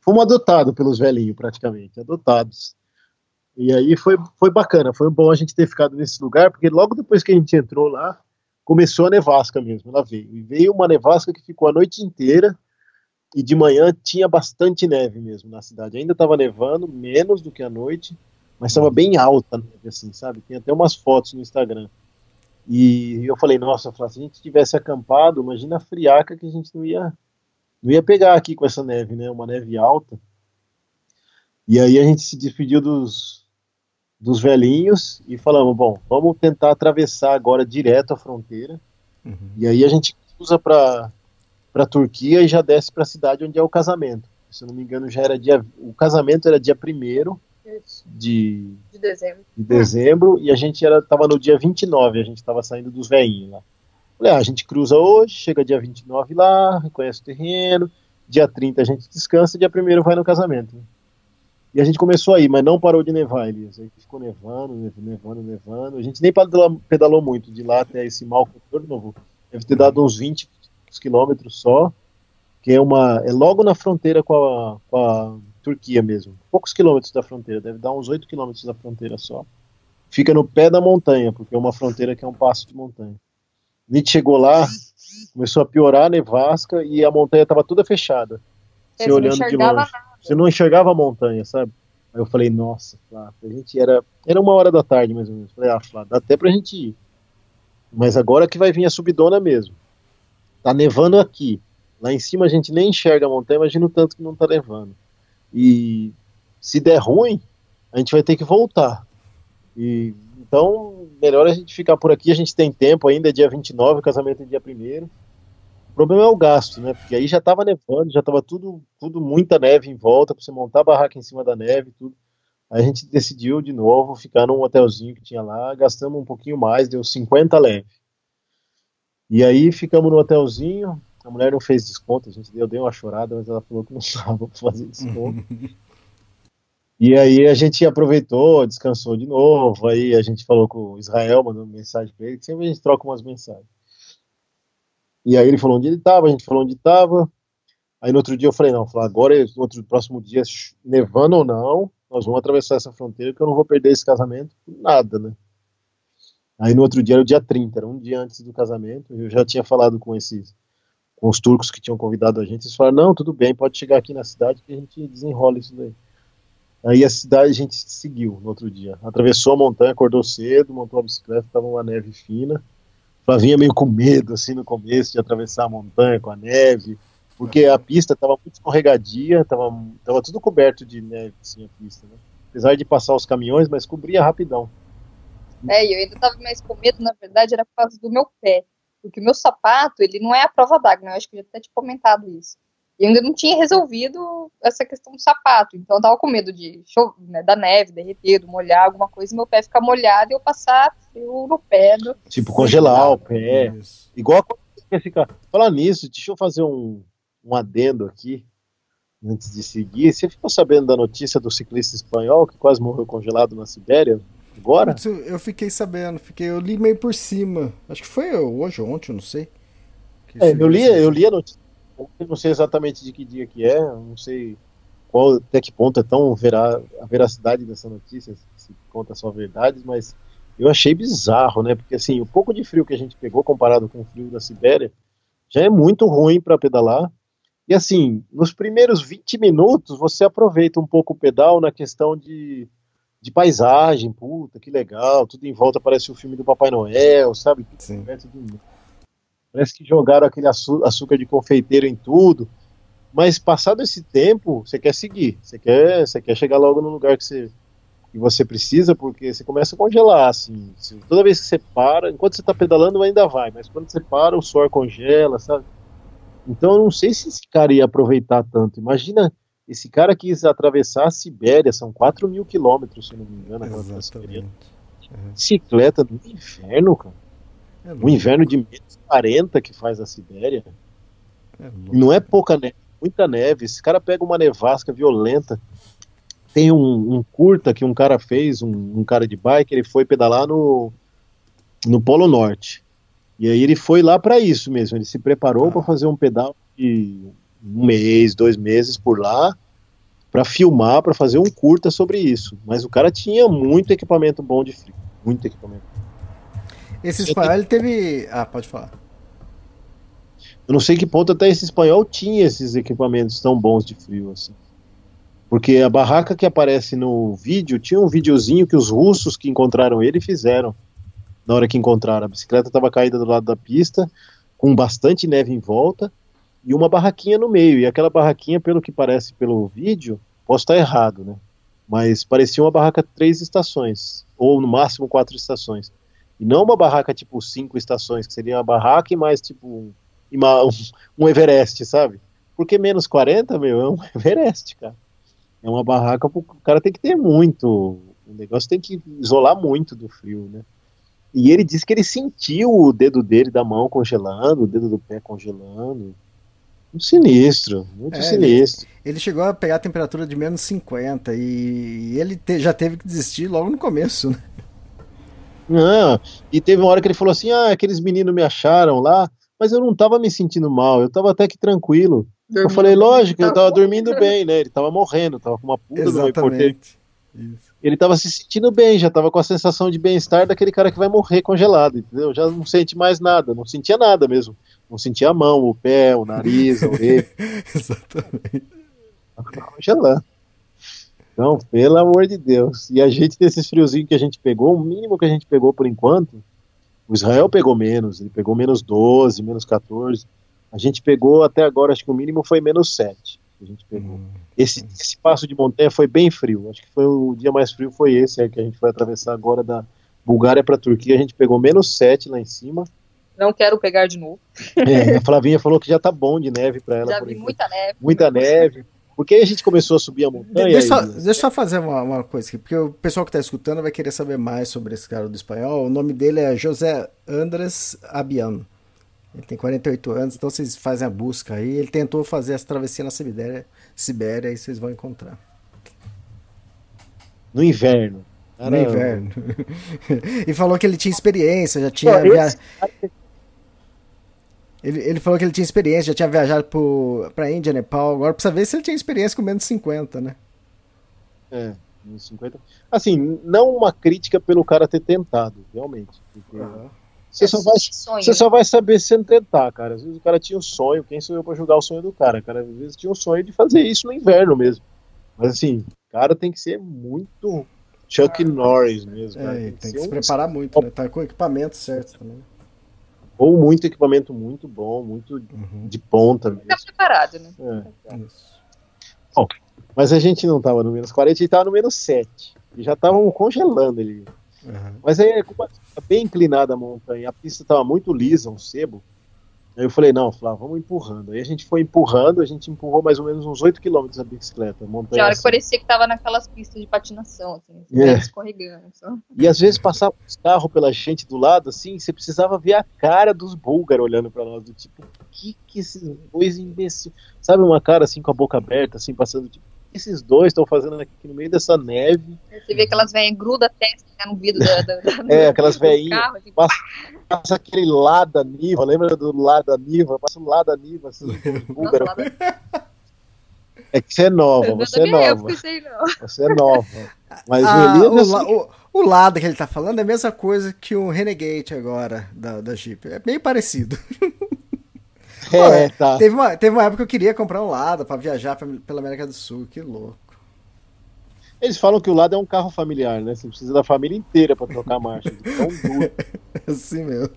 Fomos adotados pelos velhinhos, praticamente, adotados. E aí foi, foi bacana, foi bom a gente ter ficado nesse lugar, porque logo depois que a gente entrou lá, começou a nevasca mesmo, ela veio. E veio uma nevasca que ficou a noite inteira e de manhã tinha bastante neve mesmo na cidade. Ainda estava nevando, menos do que à noite, mas estava bem alta a neve, assim, sabe? Tem até umas fotos no Instagram. E eu falei, nossa, se a gente tivesse acampado, imagina a friaca que a gente não ia, não ia pegar aqui com essa neve, né? Uma neve alta. E aí a gente se despediu dos, dos velhinhos e falamos, bom, vamos tentar atravessar agora direto a fronteira. Uhum. E aí a gente cruza para para Turquia e já desce para a cidade onde é o casamento. Se eu não me engano, já era dia o casamento era dia 1 de, de dezembro. De dezembro e a gente era tava no dia 29, a gente estava saindo dos velhinhos lá. Falei, ah, a gente cruza hoje, chega dia 29 lá, reconhece o terreno, dia 30 a gente descansa, dia 1 vai no casamento. E a gente começou aí, mas não parou de nevar, Elias. Aí ficou nevando, nevando, nevando. A gente nem pedalou muito de lá até esse de novo. Deve ter dado uns 20 quilômetros só, que é uma é logo na fronteira com a, com a Turquia mesmo. Poucos quilômetros da fronteira, deve dar uns 8 quilômetros da fronteira só. Fica no pé da montanha, porque é uma fronteira que é um passo de montanha. A gente chegou lá, começou a piorar a nevasca e a montanha estava toda fechada. Você olhando de longe. Nada você não enxergava a montanha, sabe? Aí eu falei, nossa, Flávio, a gente era. Era uma hora da tarde, mais ou menos. Falei, ah, Flávio, dá até pra gente ir. Mas agora que vai vir a subidona mesmo. Tá nevando aqui. Lá em cima a gente nem enxerga a montanha, imagina o tanto que não tá nevando. E se der ruim, a gente vai ter que voltar. E então, melhor a gente ficar por aqui, a gente tem tempo ainda, é dia 29, o casamento é dia 1 o problema é o gasto, né? Porque aí já estava nevando, já estava tudo, tudo muita neve em volta para você montar a barraca em cima da neve, tudo. Aí a gente decidiu de novo ficar num hotelzinho que tinha lá, gastamos um pouquinho mais, deu 50 leve. E aí ficamos no hotelzinho, a mulher não fez desconto, a gente deu, deu uma chorada, mas ela falou que não estava para fazer desconto. e aí a gente aproveitou, descansou de novo, aí a gente falou com o Israel, mandou mensagem para ele, sempre a gente troca umas mensagens. E aí ele falou onde ele estava, a gente falou onde estava. Aí no outro dia eu falei, não, falei, agora, no outro próximo dia, nevando ou não, nós vamos atravessar essa fronteira que eu não vou perder esse casamento nada, né? Aí no outro dia era o dia 30, era um dia antes do casamento, eu já tinha falado com esses, com os turcos que tinham convidado a gente, eles falaram, não, tudo bem, pode chegar aqui na cidade que a gente desenrola isso daí. Aí a cidade a gente seguiu no outro dia. Atravessou a montanha, acordou cedo, montou a bicicleta, estava uma neve fina. Flavinha meio com medo, assim, no começo, de atravessar a montanha com a neve, porque a pista estava muito escorregadia, estava tava tudo coberto de neve, assim, a pista, né? Apesar de passar os caminhões, mas cobria rapidão. É, eu ainda estava mais com medo, na verdade, era por causa do meu pé. Porque o meu sapato, ele não é a prova d'água, né? Eu acho que eu já até te comentado isso. E ainda não tinha resolvido essa questão do sapato. Então eu tava com medo de chover, né, da neve, derreter, do molhar, alguma coisa, e meu pé ficar molhado e eu passar frio no pé. Do... Tipo, congelar o pé. Isso. Igual a ficar. Falar nisso, deixa eu fazer um, um adendo aqui, antes de seguir. Você ficou sabendo da notícia do ciclista espanhol que quase morreu congelado na Sibéria? Agora? Eu fiquei sabendo, fiquei, eu li meio por cima. Acho que foi hoje ou ontem, eu não sei. É, eu li, eu li a notícia eu não sei exatamente de que dia que é, não sei qual, até que ponto é tão verá, a veracidade dessa notícia, se conta só verdades, mas eu achei bizarro, né? Porque assim, o pouco de frio que a gente pegou comparado com o frio da Sibéria já é muito ruim para pedalar. E assim, nos primeiros 20 minutos você aproveita um pouco o pedal na questão de, de paisagem, puta, que legal, tudo em volta parece o filme do Papai Noel, sabe? Sim. Tudo Parece que jogaram aquele açúcar de confeiteiro em tudo. Mas passado esse tempo, você quer seguir. Você quer, você quer chegar logo no lugar que você, que você precisa, porque você começa a congelar. Assim, toda vez que você para, enquanto você está pedalando, ainda vai. Mas quando você para, o suor congela, sabe? Então eu não sei se esse cara ia aproveitar tanto. Imagina esse cara quis atravessar a Sibéria, são 4 mil quilômetros, se não me engano. Exatamente. Bicicleta do inferno, cara. É o inverno de menos 40 que faz a Sibéria. É não é pouca neve, muita neve. Esse cara pega uma nevasca violenta. Tem um, um curta que um cara fez, um, um, cara de bike, ele foi pedalar no, no Polo Norte. E aí ele foi lá para isso mesmo. Ele se preparou ah. para fazer um pedal de um mês, dois meses por lá, para filmar, para fazer um curta sobre isso. Mas o cara tinha muito equipamento bom de frio, muito equipamento. Esse espanhol ele teve. Ah, pode falar. Eu não sei que ponto até esse espanhol tinha esses equipamentos tão bons de frio assim. Porque a barraca que aparece no vídeo tinha um videozinho que os russos que encontraram ele fizeram. Na hora que encontraram. A bicicleta estava caída do lado da pista, com bastante neve em volta, e uma barraquinha no meio. E aquela barraquinha, pelo que parece pelo vídeo, posso estar errado, né? Mas parecia uma barraca três estações, ou no máximo quatro estações. E não uma barraca tipo cinco estações, que seria uma barraca e mais tipo uma, um, um Everest, sabe? Porque menos 40, meu, é um Everest, cara. É uma barraca, o cara tem que ter muito. O negócio tem que isolar muito do frio, né? E ele disse que ele sentiu o dedo dele da mão congelando, o dedo do pé congelando. Um sinistro, muito é, sinistro. Ele, ele, chegou a pegar a temperatura de menos 50 e ele te, já teve que desistir logo no começo, né? Não, e teve uma hora que ele falou assim: ah, aqueles meninos me acharam lá, mas eu não tava me sentindo mal, eu tava até que tranquilo. Dormindo eu falei, lógico, eu tava dormindo bem, né? Ele tava morrendo, tava com uma puta Exatamente. Isso. Ele tava se sentindo bem, já tava com a sensação de bem-estar daquele cara que vai morrer congelado, entendeu? Já não sente mais nada, não sentia nada mesmo. Não sentia a mão, o pé, o nariz, a orelha. Exatamente. Tava congelando. Não, pelo amor de Deus. E a gente, desses friozinhos que a gente pegou, o mínimo que a gente pegou por enquanto, o Israel pegou menos, ele pegou menos 12, menos 14. A gente pegou até agora, acho que o mínimo foi menos 7. A gente pegou. Hum. Esse, esse passo de montanha foi bem frio. Acho que foi o dia mais frio foi esse que a gente foi atravessar agora da Bulgária para a Turquia. A gente pegou menos 7 lá em cima. Não quero pegar de novo. É, a Flavinha falou que já tá bom de neve para ela. Já vi muita neve. Muita neve. Porque a gente começou a subir a montanha. Deixa, só, deixa eu só fazer uma, uma, coisa aqui, porque o pessoal que está escutando vai querer saber mais sobre esse cara do espanhol. O nome dele é José Andrés Abian. Ele tem 48 anos, então vocês fazem a busca aí. Ele tentou fazer essa travessia na Sibéria, Sibéria e vocês vão encontrar. No inverno. No inverno. e falou que ele tinha experiência, já tinha. Pô, ele, ele falou que ele tinha experiência, já tinha viajado para Índia, Nepal. Agora precisa ver se ele tinha experiência com menos 50, né? É, menos 50. Assim, não uma crítica pelo cara ter tentado, realmente. Porque uhum. você, só vai, você só vai saber se tentar, cara. Às vezes o cara tinha um sonho, quem sou eu para julgar o sonho do cara? cara às vezes tinha um sonho de fazer isso no inverno mesmo. Mas assim, cara tem que ser muito Chuck Norris mesmo. É, tem que, tem que se um... preparar muito, né? Tá com o equipamento certo também. Ou muito equipamento muito bom, muito uhum. de ponta mesmo. Ficar preparado, né? É. Isso. Bom, mas a gente não tava no menos 40, a gente tava no menos 7. E já estavam congelando ele. Uhum. Mas aí, bem inclinada a montanha, a pista estava muito lisa, um sebo. Aí eu falei, não, Flávio, vamos empurrando. Aí a gente foi empurrando, a gente empurrou mais ou menos uns 8 km a bicicleta. Montanha Tinha hora que parecia que tava naquelas pistas de patinação, assim, é. escorregando. Só. E às vezes passava os carros pela gente do lado, assim, você precisava ver a cara dos búlgaros olhando para nós, do tipo, o que que esses dois imbecil... Sabe uma cara assim com a boca aberta, assim, passando, tipo, esses dois estão fazendo aqui no meio dessa neve. Você vê aquelas velhinhas gruda a testa no vidro da, da, da É, aquelas velhinhas. Assim, passa, passa, aquele Lada Niva, lembra do Lada Niva? Passa um Lada Niva, assim, búlgaro. É que você é nova, você é nova. Você é nova. Mas ah, o, assim... o, o, lado que ele tá falando é a mesma coisa que o Renegade agora da, da Jeep. É bem parecido. É, Pô, tá. Teve uma, teve uma época que eu queria comprar um Lada para viajar pra, pela América do Sul, que louco. Eles falam que o Lada é um carro familiar, né? Você precisa da família inteira para trocar a marcha. Tão duro. assim mesmo.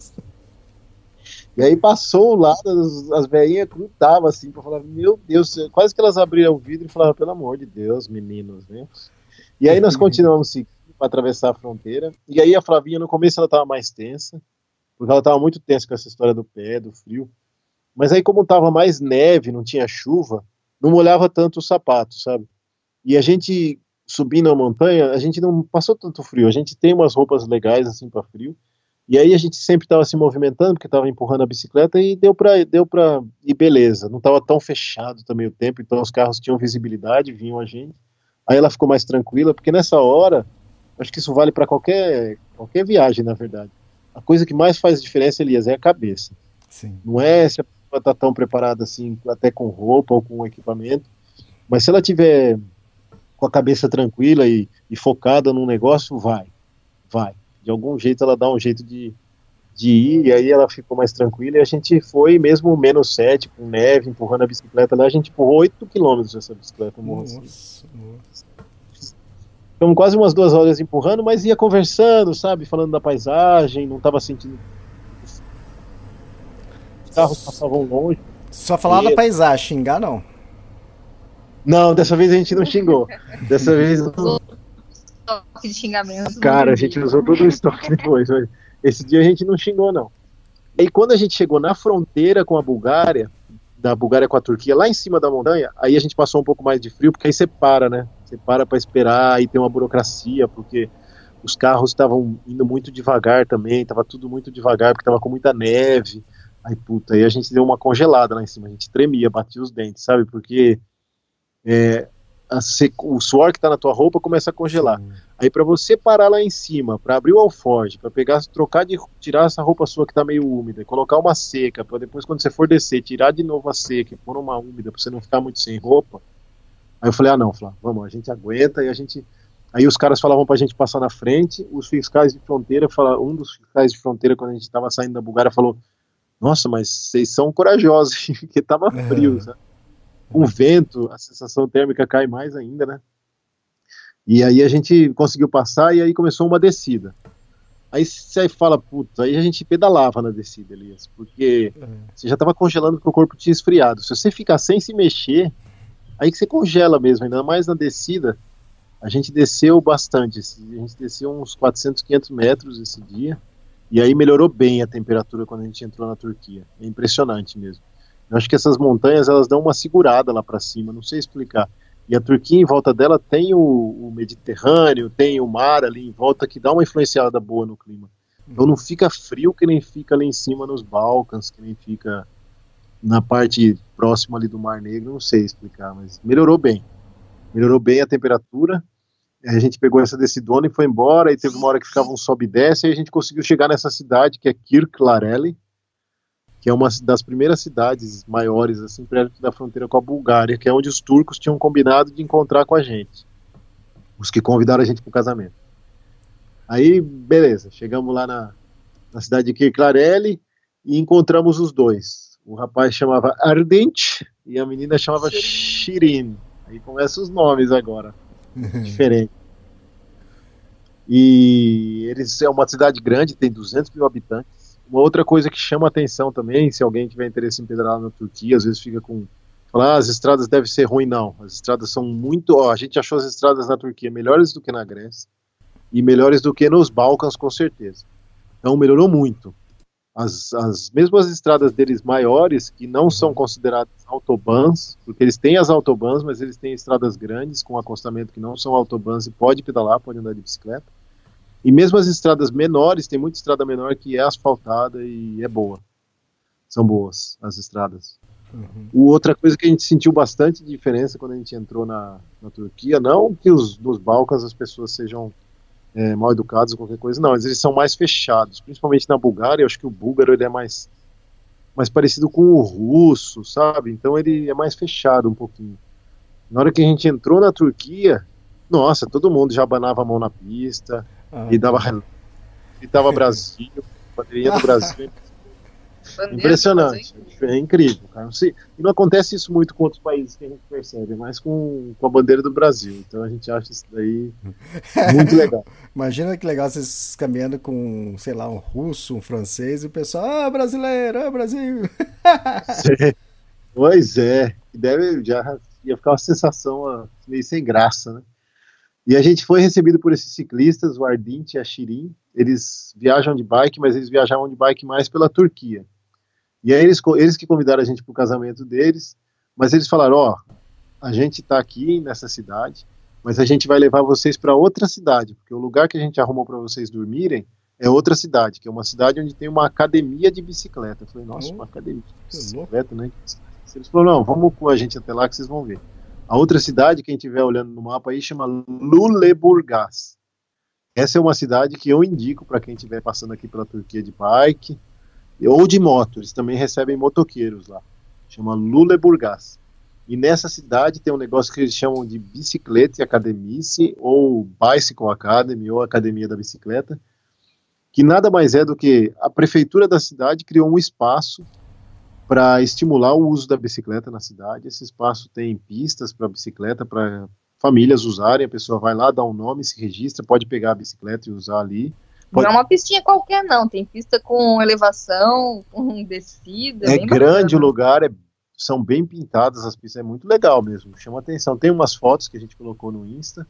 E aí passou o lado, as, as velhinhas grudavam assim pra falar, meu Deus, quase que elas abriram o vidro e falavam, pelo amor de Deus, meninos, né? E aí nós continuamos seguindo para atravessar a fronteira. E aí a Flavinha no começo ela tava mais tensa, porque ela tava muito tensa com essa história do pé, do frio. Mas aí, como tava mais neve, não tinha chuva, não molhava tanto os sapatos, sabe? E a gente subindo a montanha, a gente não passou tanto frio. A gente tem umas roupas legais assim para frio. E aí a gente sempre estava se movimentando, porque estava empurrando a bicicleta e deu para deu para ir beleza. Não estava tão fechado também o tempo, então os carros tinham visibilidade, vinham a gente. Aí ela ficou mais tranquila, porque nessa hora, acho que isso vale para qualquer qualquer viagem, na verdade. A coisa que mais faz diferença, Elias, é a cabeça. Sim. Não é se a pessoa está tão preparada assim, até com roupa ou com equipamento, mas se ela tiver com a cabeça tranquila e, e focada num negócio, vai, vai. De algum jeito ela dá um jeito de, de ir, e aí ela ficou mais tranquila, e a gente foi, mesmo menos 7, com neve, empurrando a bicicleta lá, a gente empurrou 8 quilômetros essa bicicleta. Nossa, assim. nossa. Ficamos quase umas duas horas empurrando, mas ia conversando, sabe, falando da paisagem, não estava sentindo carros passavam longe. Só falar e... da paisagem, xingar não. Não, dessa vez a gente não xingou. Dessa vez. de xingamento. Cara, a gente usou todo o estoque depois. Esse dia a gente não xingou, não. E quando a gente chegou na fronteira com a Bulgária, da Bulgária com a Turquia, lá em cima da montanha, aí a gente passou um pouco mais de frio, porque aí você para, né? Você para para esperar, e tem uma burocracia, porque os carros estavam indo muito devagar também, estava tudo muito devagar, porque estava com muita neve. Aí, puta, aí a gente deu uma congelada lá em cima, a gente tremia, batia os dentes, sabe? Porque é, o suor que tá na tua roupa começa a congelar. Aí para você parar lá em cima, para abrir o alforge, para pegar, trocar de tirar essa roupa sua que tá meio úmida, colocar uma seca, para depois quando você for descer, tirar de novo a seca e pôr uma úmida para você não ficar muito sem roupa. Aí eu falei: "Ah, não, Flávio, vamos, a gente aguenta" e a gente Aí os caras falavam pra gente passar na frente, os fiscais de fronteira, fala, um dos fiscais de fronteira quando a gente tava saindo da Bulgária falou: nossa, mas vocês são corajosos, porque tava é. frio, sabe? O vento, a sensação térmica cai mais ainda, né? E aí a gente conseguiu passar e aí começou uma descida. Aí você fala, puta, aí a gente pedalava na descida, Elias, porque é. você já tava congelando porque o corpo tinha esfriado. Se você ficar sem se mexer, aí que você congela mesmo, ainda mais na descida. A gente desceu bastante, a gente desceu uns 400, 500 metros esse dia. E aí melhorou bem a temperatura quando a gente entrou na Turquia. É impressionante mesmo. Eu acho que essas montanhas elas dão uma segurada lá para cima, não sei explicar. E a Turquia em volta dela tem o, o, Mediterrâneo, tem o mar ali em volta que dá uma influenciada boa no clima. Então não fica frio que nem fica lá em cima nos Balcãs, que nem fica na parte próxima ali do Mar Negro, não sei explicar, mas melhorou bem. Melhorou bem a temperatura a gente pegou essa decidona e foi embora, e teve uma hora que ficava um sobe e desce, e a gente conseguiu chegar nessa cidade, que é Kirklareli, que é uma das primeiras cidades maiores, assim, perto da fronteira com a Bulgária, que é onde os turcos tinham combinado de encontrar com a gente. Os que convidaram a gente para o casamento. Aí, beleza, chegamos lá na, na cidade de Kirklareli e encontramos os dois. O rapaz chamava Ardent e a menina chamava Shirin. Aí começam os nomes agora. diferente. E eles é uma cidade grande, tem 200 mil habitantes. Uma outra coisa que chama atenção também, se alguém tiver interesse em pedalar na Turquia, às vezes fica com falar, ah, as estradas devem ser ruins, não. As estradas são muito, ó, a gente achou as estradas na Turquia melhores do que na Grécia e melhores do que nos Balcãs, com certeza. Então melhorou muito. As, as mesmas estradas deles maiores, que não são consideradas autobans, porque eles têm as autobans, mas eles têm estradas grandes com acostamento que não são autobans e pode pedalar, pode andar de bicicleta. E mesmo as estradas menores, tem muita estrada menor que é asfaltada e é boa. São boas as estradas. Uhum. Outra coisa que a gente sentiu bastante diferença quando a gente entrou na, na Turquia, não que os, nos Balcãs as pessoas sejam é, mal educados ou qualquer coisa. Não, eles são mais fechados, principalmente na Bulgária. Eu acho que o búlgaro ele é mais, mais parecido com o russo, sabe? Então ele é mais fechado um pouquinho. Na hora que a gente entrou na Turquia, nossa, todo mundo já abanava a mão na pista ah, e dava e dava Brasil, bandeirinha do Brasil. Impressionante, é incrível, cara. E não acontece isso muito com outros países que a gente percebe, mas com, com a bandeira do Brasil. Então a gente acha isso daí muito legal. Imagina que legal vocês caminhando com, sei lá, um russo, um francês e o pessoal, ah, brasileiro, ah, Brasil. pois é, deve já ia ficar uma sensação meio sem graça, né? E a gente foi recebido por esses ciclistas, o Ardint e a Shirin. Eles viajam de bike, mas eles viajavam de bike mais pela Turquia. E aí eles, eles que convidaram a gente para o casamento deles, mas eles falaram, ó, oh, a gente está aqui nessa cidade, mas a gente vai levar vocês para outra cidade, porque o lugar que a gente arrumou para vocês dormirem é outra cidade, que é uma cidade onde tem uma academia de bicicleta. Eu falei, nossa, uma academia de bicicleta, né? Eles falaram, não, vamos com a gente até lá que vocês vão ver. A outra cidade, quem estiver olhando no mapa aí, chama Luleburgaz. Essa é uma cidade que eu indico para quem estiver passando aqui pela Turquia de bike, ou de moto, eles também recebem motoqueiros lá. Chama Luleburgaz. E nessa cidade tem um negócio que eles chamam de bicicleta academice, ou Bicycle Academy, ou Academia da Bicicleta, que nada mais é do que a prefeitura da cidade criou um espaço para estimular o uso da bicicleta na cidade. Esse espaço tem pistas para bicicleta, para famílias usarem. A pessoa vai lá, dá um nome, se registra, pode pegar a bicicleta e usar ali. Pode... Não é uma pistinha qualquer, não. Tem pista com elevação, com descida. É grande o lugar, é, são bem pintadas as pistas, é muito legal mesmo, chama atenção. Tem umas fotos que a gente colocou no Insta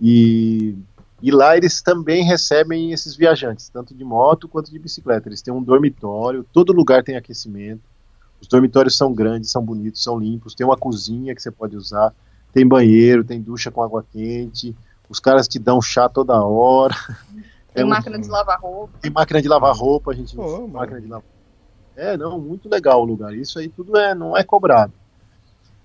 e, e lá eles também recebem esses viajantes, tanto de moto quanto de bicicleta. Eles têm um dormitório, todo lugar tem aquecimento. Os dormitórios são grandes, são bonitos, são limpos. Tem uma cozinha que você pode usar, tem banheiro, tem ducha com água quente. Os caras te dão chá toda hora. Tem é máquina um... de lavar roupa. Tem máquina de lavar roupa, a gente Pô, máquina de lavar. É, não, muito legal o lugar. Isso aí tudo é, não é cobrado.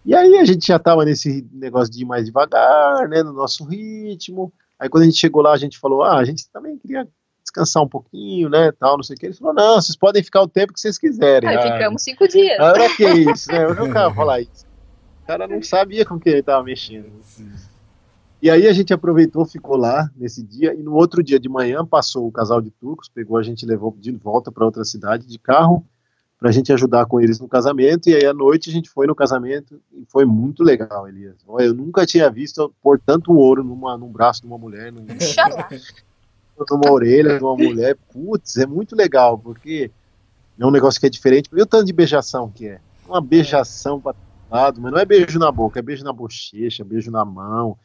E aí a gente já tava nesse negócio de ir mais devagar, né, no nosso ritmo. Aí quando a gente chegou lá, a gente falou, ah, a gente também queria descansar um pouquinho, né, tal, não sei o que. Ele falou, não, vocês podem ficar o tempo que vocês quiserem. Aí ah, ficamos cinco dias. Ah, era que isso, né, eu nunca falar isso. O cara não sabia com que ele tava mexendo. E aí a gente aproveitou, ficou lá nesse dia, e no outro dia de manhã passou o casal de turcos, pegou a gente e levou de volta para outra cidade de carro, para a gente ajudar com eles no casamento, e aí à noite a gente foi no casamento, e foi muito legal, Elias. Eu nunca tinha visto pôr tanto ouro numa, num braço de uma mulher, num, numa orelha de uma mulher, putz, é muito legal, porque é um negócio que é diferente, e o tanto de beijação que é, uma beijação para lado, mas não é beijo na boca, é beijo na bochecha, beijo na mão,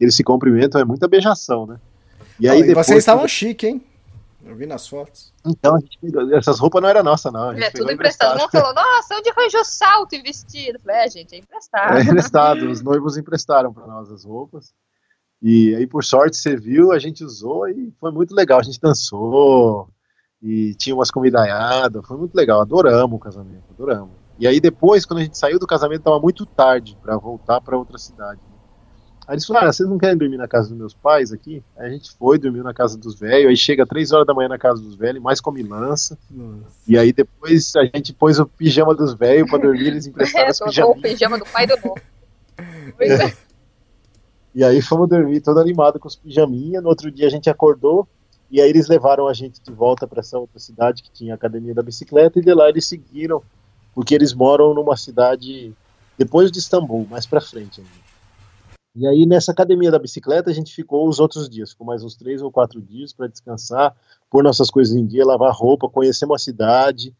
eles se cumprimentam, é muita beijação, né? E aí depois, vocês estavam chique, hein? Eu vi nas fotos. Então, essas roupas não eram nossas, não. É tudo emprestado. Não falou, nossa, onde arranjou salto e vestido? falei, é, gente, é emprestado. É emprestado. Os noivos emprestaram para nós as roupas. E aí, por sorte, você viu, a gente usou e foi muito legal. A gente dançou e tinha umas comidaiadas. Foi muito legal. Adoramos o casamento, adoramos. E aí, depois, quando a gente saiu do casamento, estava muito tarde para voltar para outra cidade. Aí eles falaram, ah, vocês não querem dormir na casa dos meus pais aqui? Aí a gente foi, dormiu na casa dos velhos, aí chega três horas da manhã na casa dos velhos, mais come lança. E aí depois a gente pôs o pijama dos velhos pra dormir, eles emprestaram as pijamas. o pijama do pai do novo. E aí fomos dormir todo animado com os pijaminha, no outro dia a gente acordou, e aí eles levaram a gente de volta para essa outra cidade que tinha a academia da bicicleta, e de lá eles seguiram, porque eles moram numa cidade depois de Istambul, mais para frente ainda. E aí, nessa academia da bicicleta, a gente ficou os outros dias, ficou mais uns três ou quatro dias para descansar, pôr nossas coisas em dia, lavar roupa, conhecer uma cidade.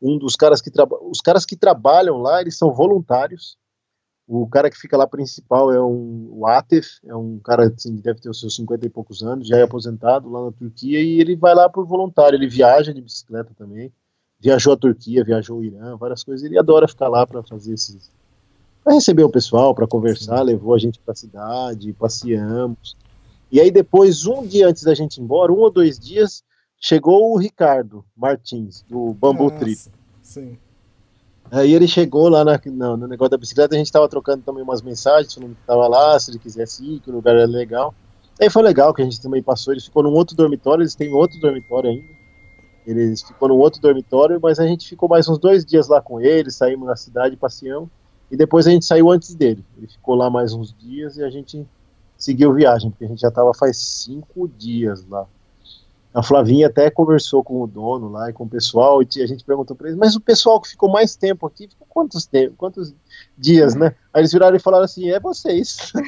Um dos caras que trabalham, os caras que trabalham lá, eles são voluntários. O cara que fica lá principal é um, o Atef, é um cara assim, deve ter os seus 50 e poucos anos, já é aposentado lá na Turquia, e ele vai lá por voluntário, ele viaja de bicicleta também, viajou a Turquia, viajou o Irã, várias coisas, ele adora ficar lá para fazer esses, para receber o pessoal, para conversar, Sim. levou a gente para a cidade, passeamos. E aí depois, um dia antes da gente ir embora, um ou dois dias, chegou o Ricardo Martins, do Bambu Trip. Sim. Aí ele chegou lá na, no, negócio da bicicleta, a gente estava trocando também umas mensagens, falando que estava lá, se ele quisesse ir, que o lugar era legal. Aí foi legal que a gente também passou, ele ficou num outro dormitório, eles têm outro dormitório ainda. Eles ficou num outro dormitório, mas a gente ficou mais uns dois dias lá com ele, saímos na cidade, passeamos. E depois a gente saiu antes dele. Ele ficou lá mais uns dias e a gente seguiu viagem, porque a gente já estava faz cinco dias lá. A Flavinha até conversou com o dono lá e com o pessoal, e a gente perguntou para eles, mas o pessoal que ficou mais tempo aqui, ficou quantos, tempo, quantos dias, né? Aí eles viraram e falaram assim, é vocês.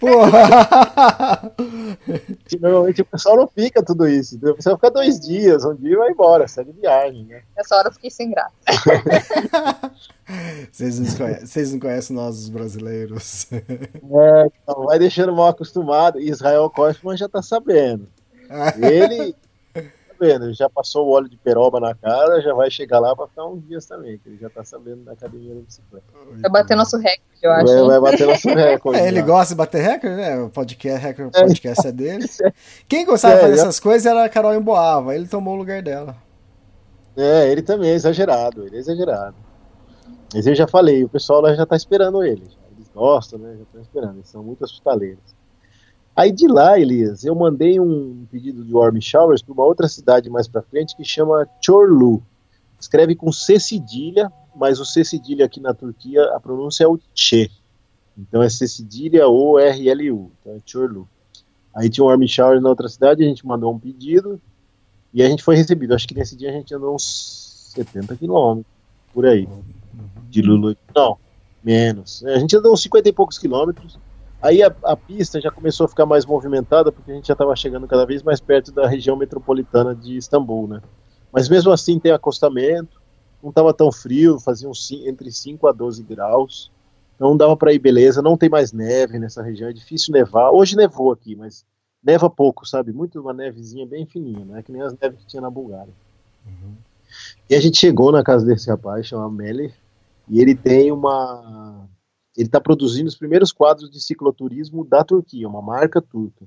Normalmente o pessoal não fica tudo isso, o pessoal fica dois dias, um dia e vai embora, segue viagem, né? Essa hora eu fiquei sem graça. vocês, não conhecem, vocês não conhecem nós, os brasileiros. É, então, vai deixando mal acostumado, Israel Kaufman já tá sabendo. Ele vendo, já passou o óleo de peroba na cara, já vai chegar lá para ficar uns dias também, que ele já tá sabendo da academia da bicicleta. Vai bater nosso recorde, eu acho. Vai, vai bater nosso recorde. É, ele gosta de bater recorde, né? O podcast, recorde, podcast é dele. Quem gostava de fazer essas coisas era a Carol Emboava, ele tomou o lugar dela. É, ele também é exagerado, ele é exagerado. Mas eu já falei, o pessoal lá já tá esperando ele. Eles gostam, né? Já estão esperando, eles são muito hospitaleiros. Aí de lá, Elias, eu mandei um pedido de warm showers para uma outra cidade mais para frente que chama Chorlu. Escreve com C cedilha, mas o C cedilha aqui na Turquia, a pronúncia é o Che. Então é C cedilha O R L U, então é Chorlu. Aí tinha um warm shower na outra cidade, a gente mandou um pedido e a gente foi recebido. Acho que nesse dia a gente andou uns 70 quilômetros, por aí. De Lulu. Não, menos. A gente andou uns 50 e poucos quilômetros Aí a, a, pista já começou a ficar mais movimentada, porque a gente já estava chegando cada vez mais perto da região metropolitana de Istambul, né? Mas mesmo assim tem acostamento, não estava tão frio, fazia uns, entre 5 a 12 graus, então dava para ir beleza, não tem mais neve nessa região, é difícil nevar. Hoje nevou aqui, mas neva pouco, sabe? Muito uma nevezinha bem fininha, né? Que nem as neves que tinha na Bulgária. Uhum. E a gente chegou na casa desse rapaz, chama Meller, e ele tem uma ele está produzindo os primeiros quadros de cicloturismo da Turquia, uma marca turca.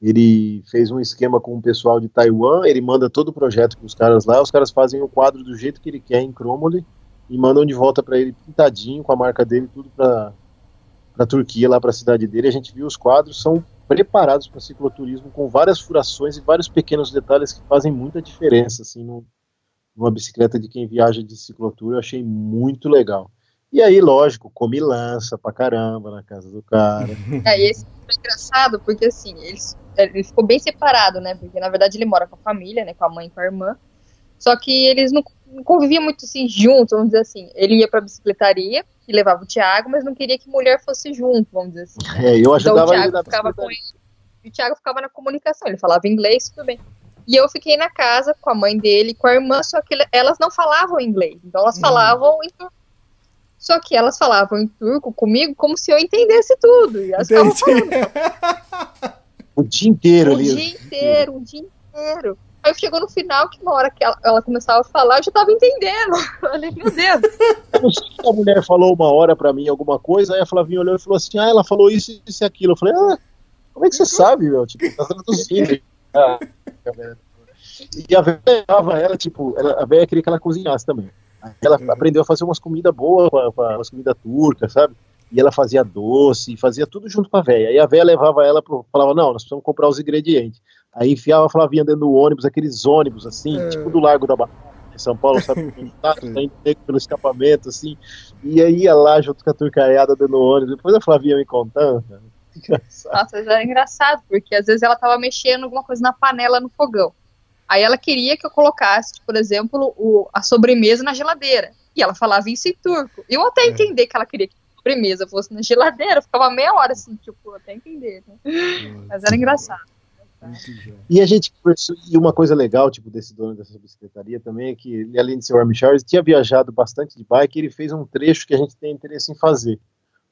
Ele fez um esquema com o pessoal de Taiwan, ele manda todo o projeto para os caras lá, os caras fazem o quadro do jeito que ele quer em Chromole e mandam de volta para ele pintadinho com a marca dele, tudo para a Turquia, lá para a cidade dele. A gente viu os quadros, são preparados para cicloturismo com várias furações e vários pequenos detalhes que fazem muita diferença assim, no, numa bicicleta de quem viaja de ciclotura. Eu achei muito legal. E aí, lógico, come lança pra caramba na casa do cara. É, e esse foi engraçado, porque assim, ele, ele ficou bem separado, né? Porque na verdade ele mora com a família, né? Com a mãe e com a irmã. Só que eles não, conviviam muito assim juntos, vamos dizer assim. Ele ia pra bicicletaria e levava o Thiago, mas não queria que mulher fosse junto, vamos dizer assim. É, eu ajudava então, o Thiago ficava com ele. E o Thiago ficava na comunicação, ele falava inglês, tudo bem. E eu fiquei na casa com a mãe dele, com a irmã, só que elas não falavam inglês. Então elas hum. falavam em só que elas falavam em turco comigo como se eu entendesse tudo. E elas ficavam falando. o dia inteiro ali. O dia inteiro, o dia inteiro. Aí chegou no final, que na hora que ela, ela, começava a falar, eu já tava entendendo. Eu falei, meu Deus. A mulher falou uma hora pra mim alguma coisa, aí a Flavinha olhou e falou assim: Ah, ela falou isso, isso e aquilo. Eu falei, ah, como é que você sabe, meu? Tipo, tá traduzindo. ah, e a velha levava ela, tipo, ela, a velha queria que ela cozinhasse também. Ela uhum. aprendeu a fazer umas comidas boas, umas comidas turcas, sabe? E ela fazia doce, fazia tudo junto com a velha. Aí a velha levava ela, pro, falava, não, nós precisamos comprar os ingredientes. Aí enfiava a Flavinha dentro do ônibus, aqueles ônibus, assim, é. tipo do Largo da Batalha, em São Paulo, sabe? tá, tá indo pelo escapamento, assim. E aí ia lá junto com a turcaiada dentro do ônibus. Depois a Flavinha me contando, cara. Engraçado. Nossa, era engraçado, porque às vezes ela tava mexendo alguma coisa na panela no fogão. Aí ela queria que eu colocasse, por exemplo, o, a sobremesa na geladeira. E ela falava isso em turco. Eu até é. entendi que ela queria que eu sobremesa fosse na geladeira, eu ficava meia hora assim, tipo, até entender, né? Mas era engraçado. E a gente conversou, e uma coisa legal, tipo, desse dono dessa bicicletaria também, é que ele, além de ser o Army Charles, tinha viajado bastante de bike, e ele fez um trecho que a gente tem interesse em fazer,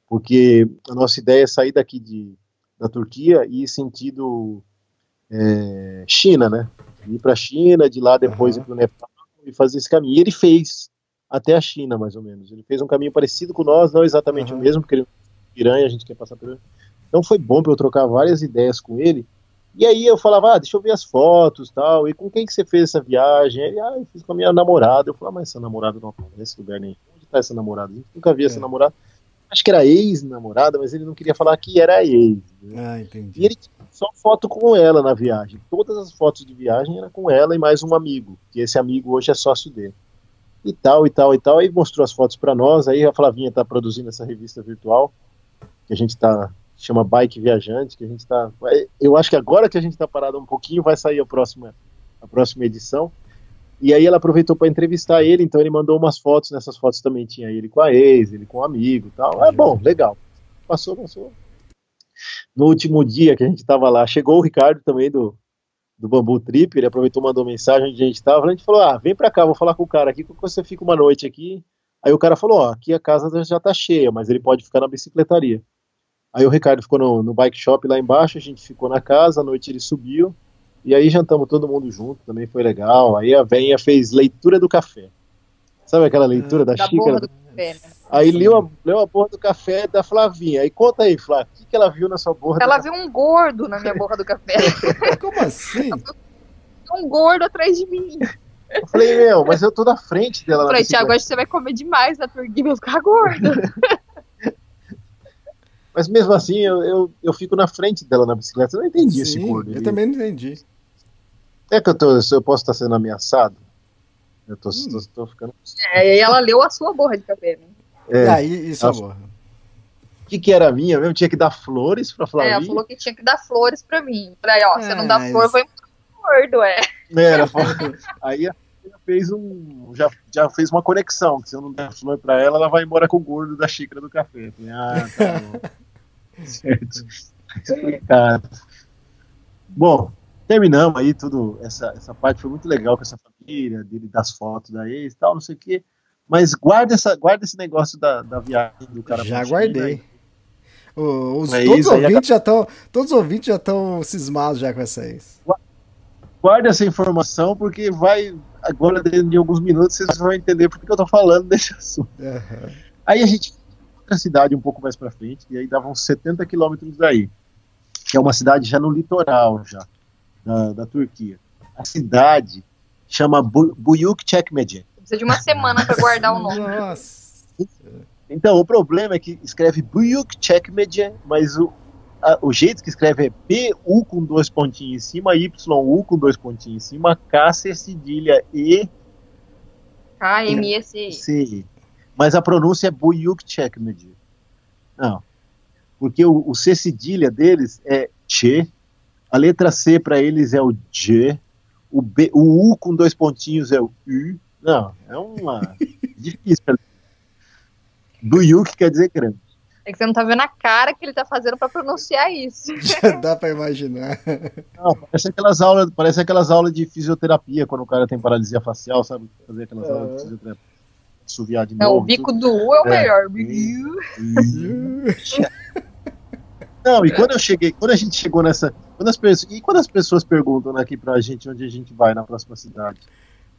porque a nossa ideia é sair daqui de, da Turquia e ir sentido é, China, né? Ir para a China, de lá depois uhum. ir para o Nepal e fazer esse caminho. E ele fez até a China, mais ou menos. Ele fez um caminho parecido com nós, não exatamente uhum. o mesmo, porque ele é piranha, a gente quer passar por Então foi bom para eu trocar várias ideias com ele. E aí eu falava, ah, deixa eu ver as fotos tal. E com quem que você fez essa viagem? Ele, ah, eu fiz com a minha namorada. Eu falei, ah, mas essa namorada não aparece lugar nenhum. Onde está essa namorada? A gente nunca viu é. essa namorada. Acho que era ex-namorada, mas ele não queria falar que era ex. Ah, entendi. E ele tinha só foto com ela na viagem. Todas as fotos de viagem eram com ela e mais um amigo. Que esse amigo hoje é sócio dele e tal, e tal, e tal. Aí mostrou as fotos para nós. Aí a Flavinha tá produzindo essa revista virtual, que a gente tá. chama Bike Viajante, que a gente tá. Eu acho que agora que a gente tá parado um pouquinho, vai sair a próxima, a próxima edição. E aí ela aproveitou para entrevistar ele, então ele mandou umas fotos. Nessas fotos também tinha ele com a ex, ele com o um amigo e tal. É bom, legal. Passou, passou. No último dia que a gente tava lá, chegou o Ricardo também do, do Bambu Trip, ele aproveitou, mandou mensagem onde a gente estava, a gente falou, ah, vem pra cá, vou falar com o cara aqui, que você fica uma noite aqui. Aí o cara falou, ó, aqui a casa já tá cheia, mas ele pode ficar na bicicletaria. Aí o Ricardo ficou no, no bike shop lá embaixo, a gente ficou na casa, à noite ele subiu, e aí jantamos todo mundo junto, também foi legal. Aí a venha fez leitura do café. Sabe aquela leitura da, da xícara? Do café, né? Aí leu a, leu a borra do café da Flavinha. Aí conta aí, Flávia, o que, que ela viu na sua borra? Ela viu um gordo na minha borra do café. Como assim? Um gordo atrás de mim. Eu falei, meu, mas eu tô na frente dela. Eu falei, Thiago, acho que você vai comer demais na Turquia e vai ficar gordo. mas mesmo assim, eu, eu, eu, fico na frente dela na bicicleta. Eu não entendi Sim, esse gordo. Eu também não entendi. É que eu, tô, eu posso estar sendo ameaçado? Eu tô, hum. tô, tô ficando. É, e ela leu a sua borra de café, né? É, e aí, isso amor? O que, que era minha mesmo? Tinha que dar flores pra Flavinha? É, ela falou que tinha que dar flores pra mim. Falei, ó, você não dá flor, eu vou gordo, é. Era, aí a fez um. Já, já fez uma conexão. Que se eu não der flor pra ela, ela vai embora com o gordo da xícara do café. Falei, ah, tá bom. certo. Explicado. Bom, terminamos aí tudo. Essa, essa parte foi muito legal com essa família, dele das fotos da ex e tal, não sei o quê. Mas guarda, essa, guarda esse negócio da, da viagem do cara. Já guardei. os, é todos, os ouvintes já tão, todos os ouvintes já estão cismados já com essa ex. Guarda essa informação, porque vai. Agora, dentro de alguns minutos, vocês vão entender porque eu tô falando desse assunto. Uhum. Aí a gente outra cidade um pouco mais para frente, e aí dava uns 70 quilômetros daí. Que é uma cidade já no litoral, já, da, da Turquia. A cidade chama Buyuk Çekmece. Precisa de uma semana para guardar o nome. Nossa. Então, o problema é que escreve Buyuk Çekmece, mas o, a, o jeito que escreve é B-U com dois pontinhos em cima, Y-U com dois pontinhos em cima, K, C, cedilha, E... K, M, E, C. C. Mas a pronúncia é Buyuk Çekmece. Não. Porque o, o C cedilha deles é Che, a letra C para eles é o J, o, B, o U com dois pontinhos é o U, não, é uma. difícil. Buyuk quer dizer grande. É que você não tá vendo a cara que ele tá fazendo para pronunciar isso. Já dá para imaginar. Não, parece aquelas aulas, parece aquelas aulas de fisioterapia quando o cara tem paralisia facial, sabe? Fazer aquelas é. aulas de fisioterapia. Suviar de não, novo. o bico tudo. do U é o é. melhor. não, e quando eu cheguei, quando a gente chegou nessa, quando as pessoas, e quando as pessoas perguntam aqui pra gente onde a gente vai na próxima cidade,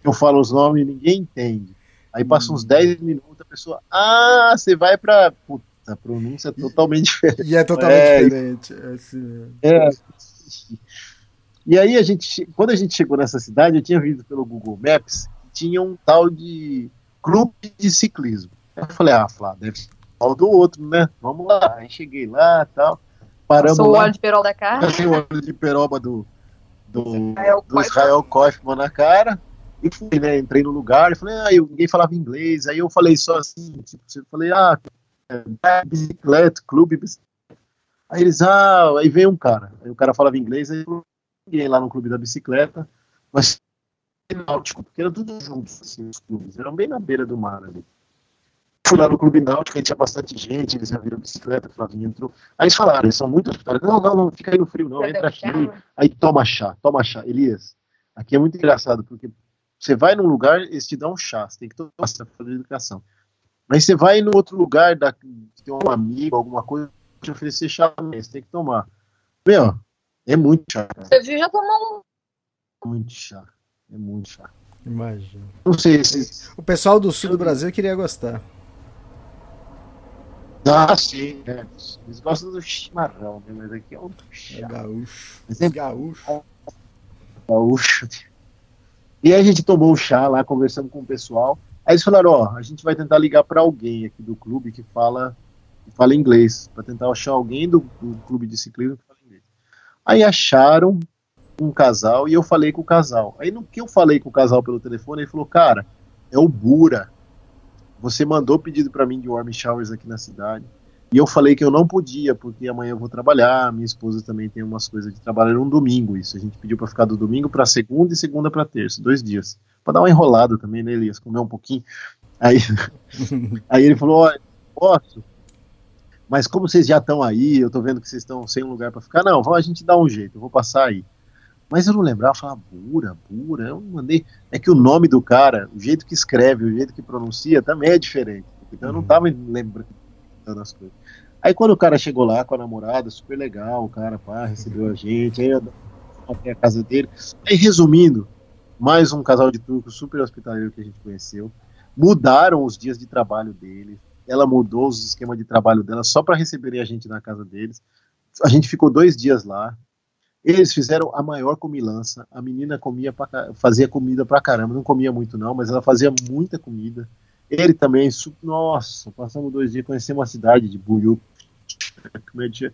eu falo os nomes e ninguém entende. Aí passa uns 10 hum. minutos, a pessoa, ah, você vai pra. Puta, a pronúncia é totalmente diferente. E é totalmente é, diferente. É, assim, é. E aí a gente, quando a gente chegou nessa cidade, eu tinha visto pelo Google Maps, tinha um tal de clube de ciclismo. Eu falei, ah, Flá, deve ser o do outro, né? Vamos lá. Aí cheguei lá tal. Paramos Passou lá. o óleo de peroba da cara. o óleo de peroba do, do, do Israel Koifman na cara. E fui, né? Entrei no lugar e falei, ah, eu, ninguém falava inglês. Aí eu falei só assim, tipo, eu falei, ah, é, bicicleta, clube bicicleta. Aí eles, ah, aí veio um cara. Aí o cara falava inglês, aí eu ninguém lá no clube da bicicleta, mas náutico, porque era tudo junto, assim, os clubes, eram bem na beira do mar ali. Fui lá no Clube Náutico, aí tinha bastante gente, eles já viram bicicleta, Flavinho entrou. Aí eles falaram, eles são muito hospitaleiros. Não, não, não, fica aí no frio, não, entra aqui. Aí toma chá, toma chá. Elias, aqui é muito engraçado, porque você vai num lugar, eles te dão um chá, você tem que tomar essa fazer educação. Mas você vai no outro lugar, da, tem um amigo, alguma coisa, te oferecer chá também, você tem que tomar. Meu, é muito chá. Cara. Você viu já tomou um. Muito chá. É muito chá. Imagina. Não sei se. O pessoal do sul do Brasil queria gostar. Ah, sim, né? Eles gostam do chimarrão, né? Mas aqui é um chá. É gaúcho. É gaúcho. Gaúcho. E aí a gente tomou o chá lá, conversando com o pessoal. Aí eles falaram, ó, a gente vai tentar ligar para alguém aqui do clube que fala, que fala inglês, para tentar achar alguém do, do, clube de ciclismo que fala inglês. Aí acharam um casal e eu falei com o casal. Aí no que eu falei com o casal pelo telefone, ele falou, cara, é o Bura. Você mandou pedido para mim de warm showers aqui na cidade. E eu falei que eu não podia, porque amanhã eu vou trabalhar, minha esposa também tem umas coisas de trabalhar um domingo, isso. A gente pediu para ficar do domingo para segunda e segunda para terça, dois dias. Para dar uma enrolada também, né, Elias? Comer um pouquinho. Aí, aí ele falou: Olha, posso, mas como vocês já estão aí, eu tô vendo que vocês estão sem um lugar para ficar, não, a gente dá um jeito, eu vou passar aí. Mas eu não lembrava, eu falava, Bura, Bura, eu mandei. É que o nome do cara, o jeito que escreve, o jeito que pronuncia também é diferente. Então eu não tava lembrando as coisas. Aí quando o cara chegou lá com a namorada, super legal, o cara pá, recebeu a gente, aí até a casa dele. Aí resumindo, mais um casal de turcos super hospitaleiro que a gente conheceu. Mudaram os dias de trabalho deles. Ela mudou os esquemas de trabalho dela só para receberem a gente na casa deles. A gente ficou dois dias lá. Eles fizeram a maior comilança. A menina comia pra, fazia comida pra caramba. Não comia muito, não, mas ela fazia muita comida. Ele também, nossa, passamos dois dias conhecendo uma cidade de Buiú.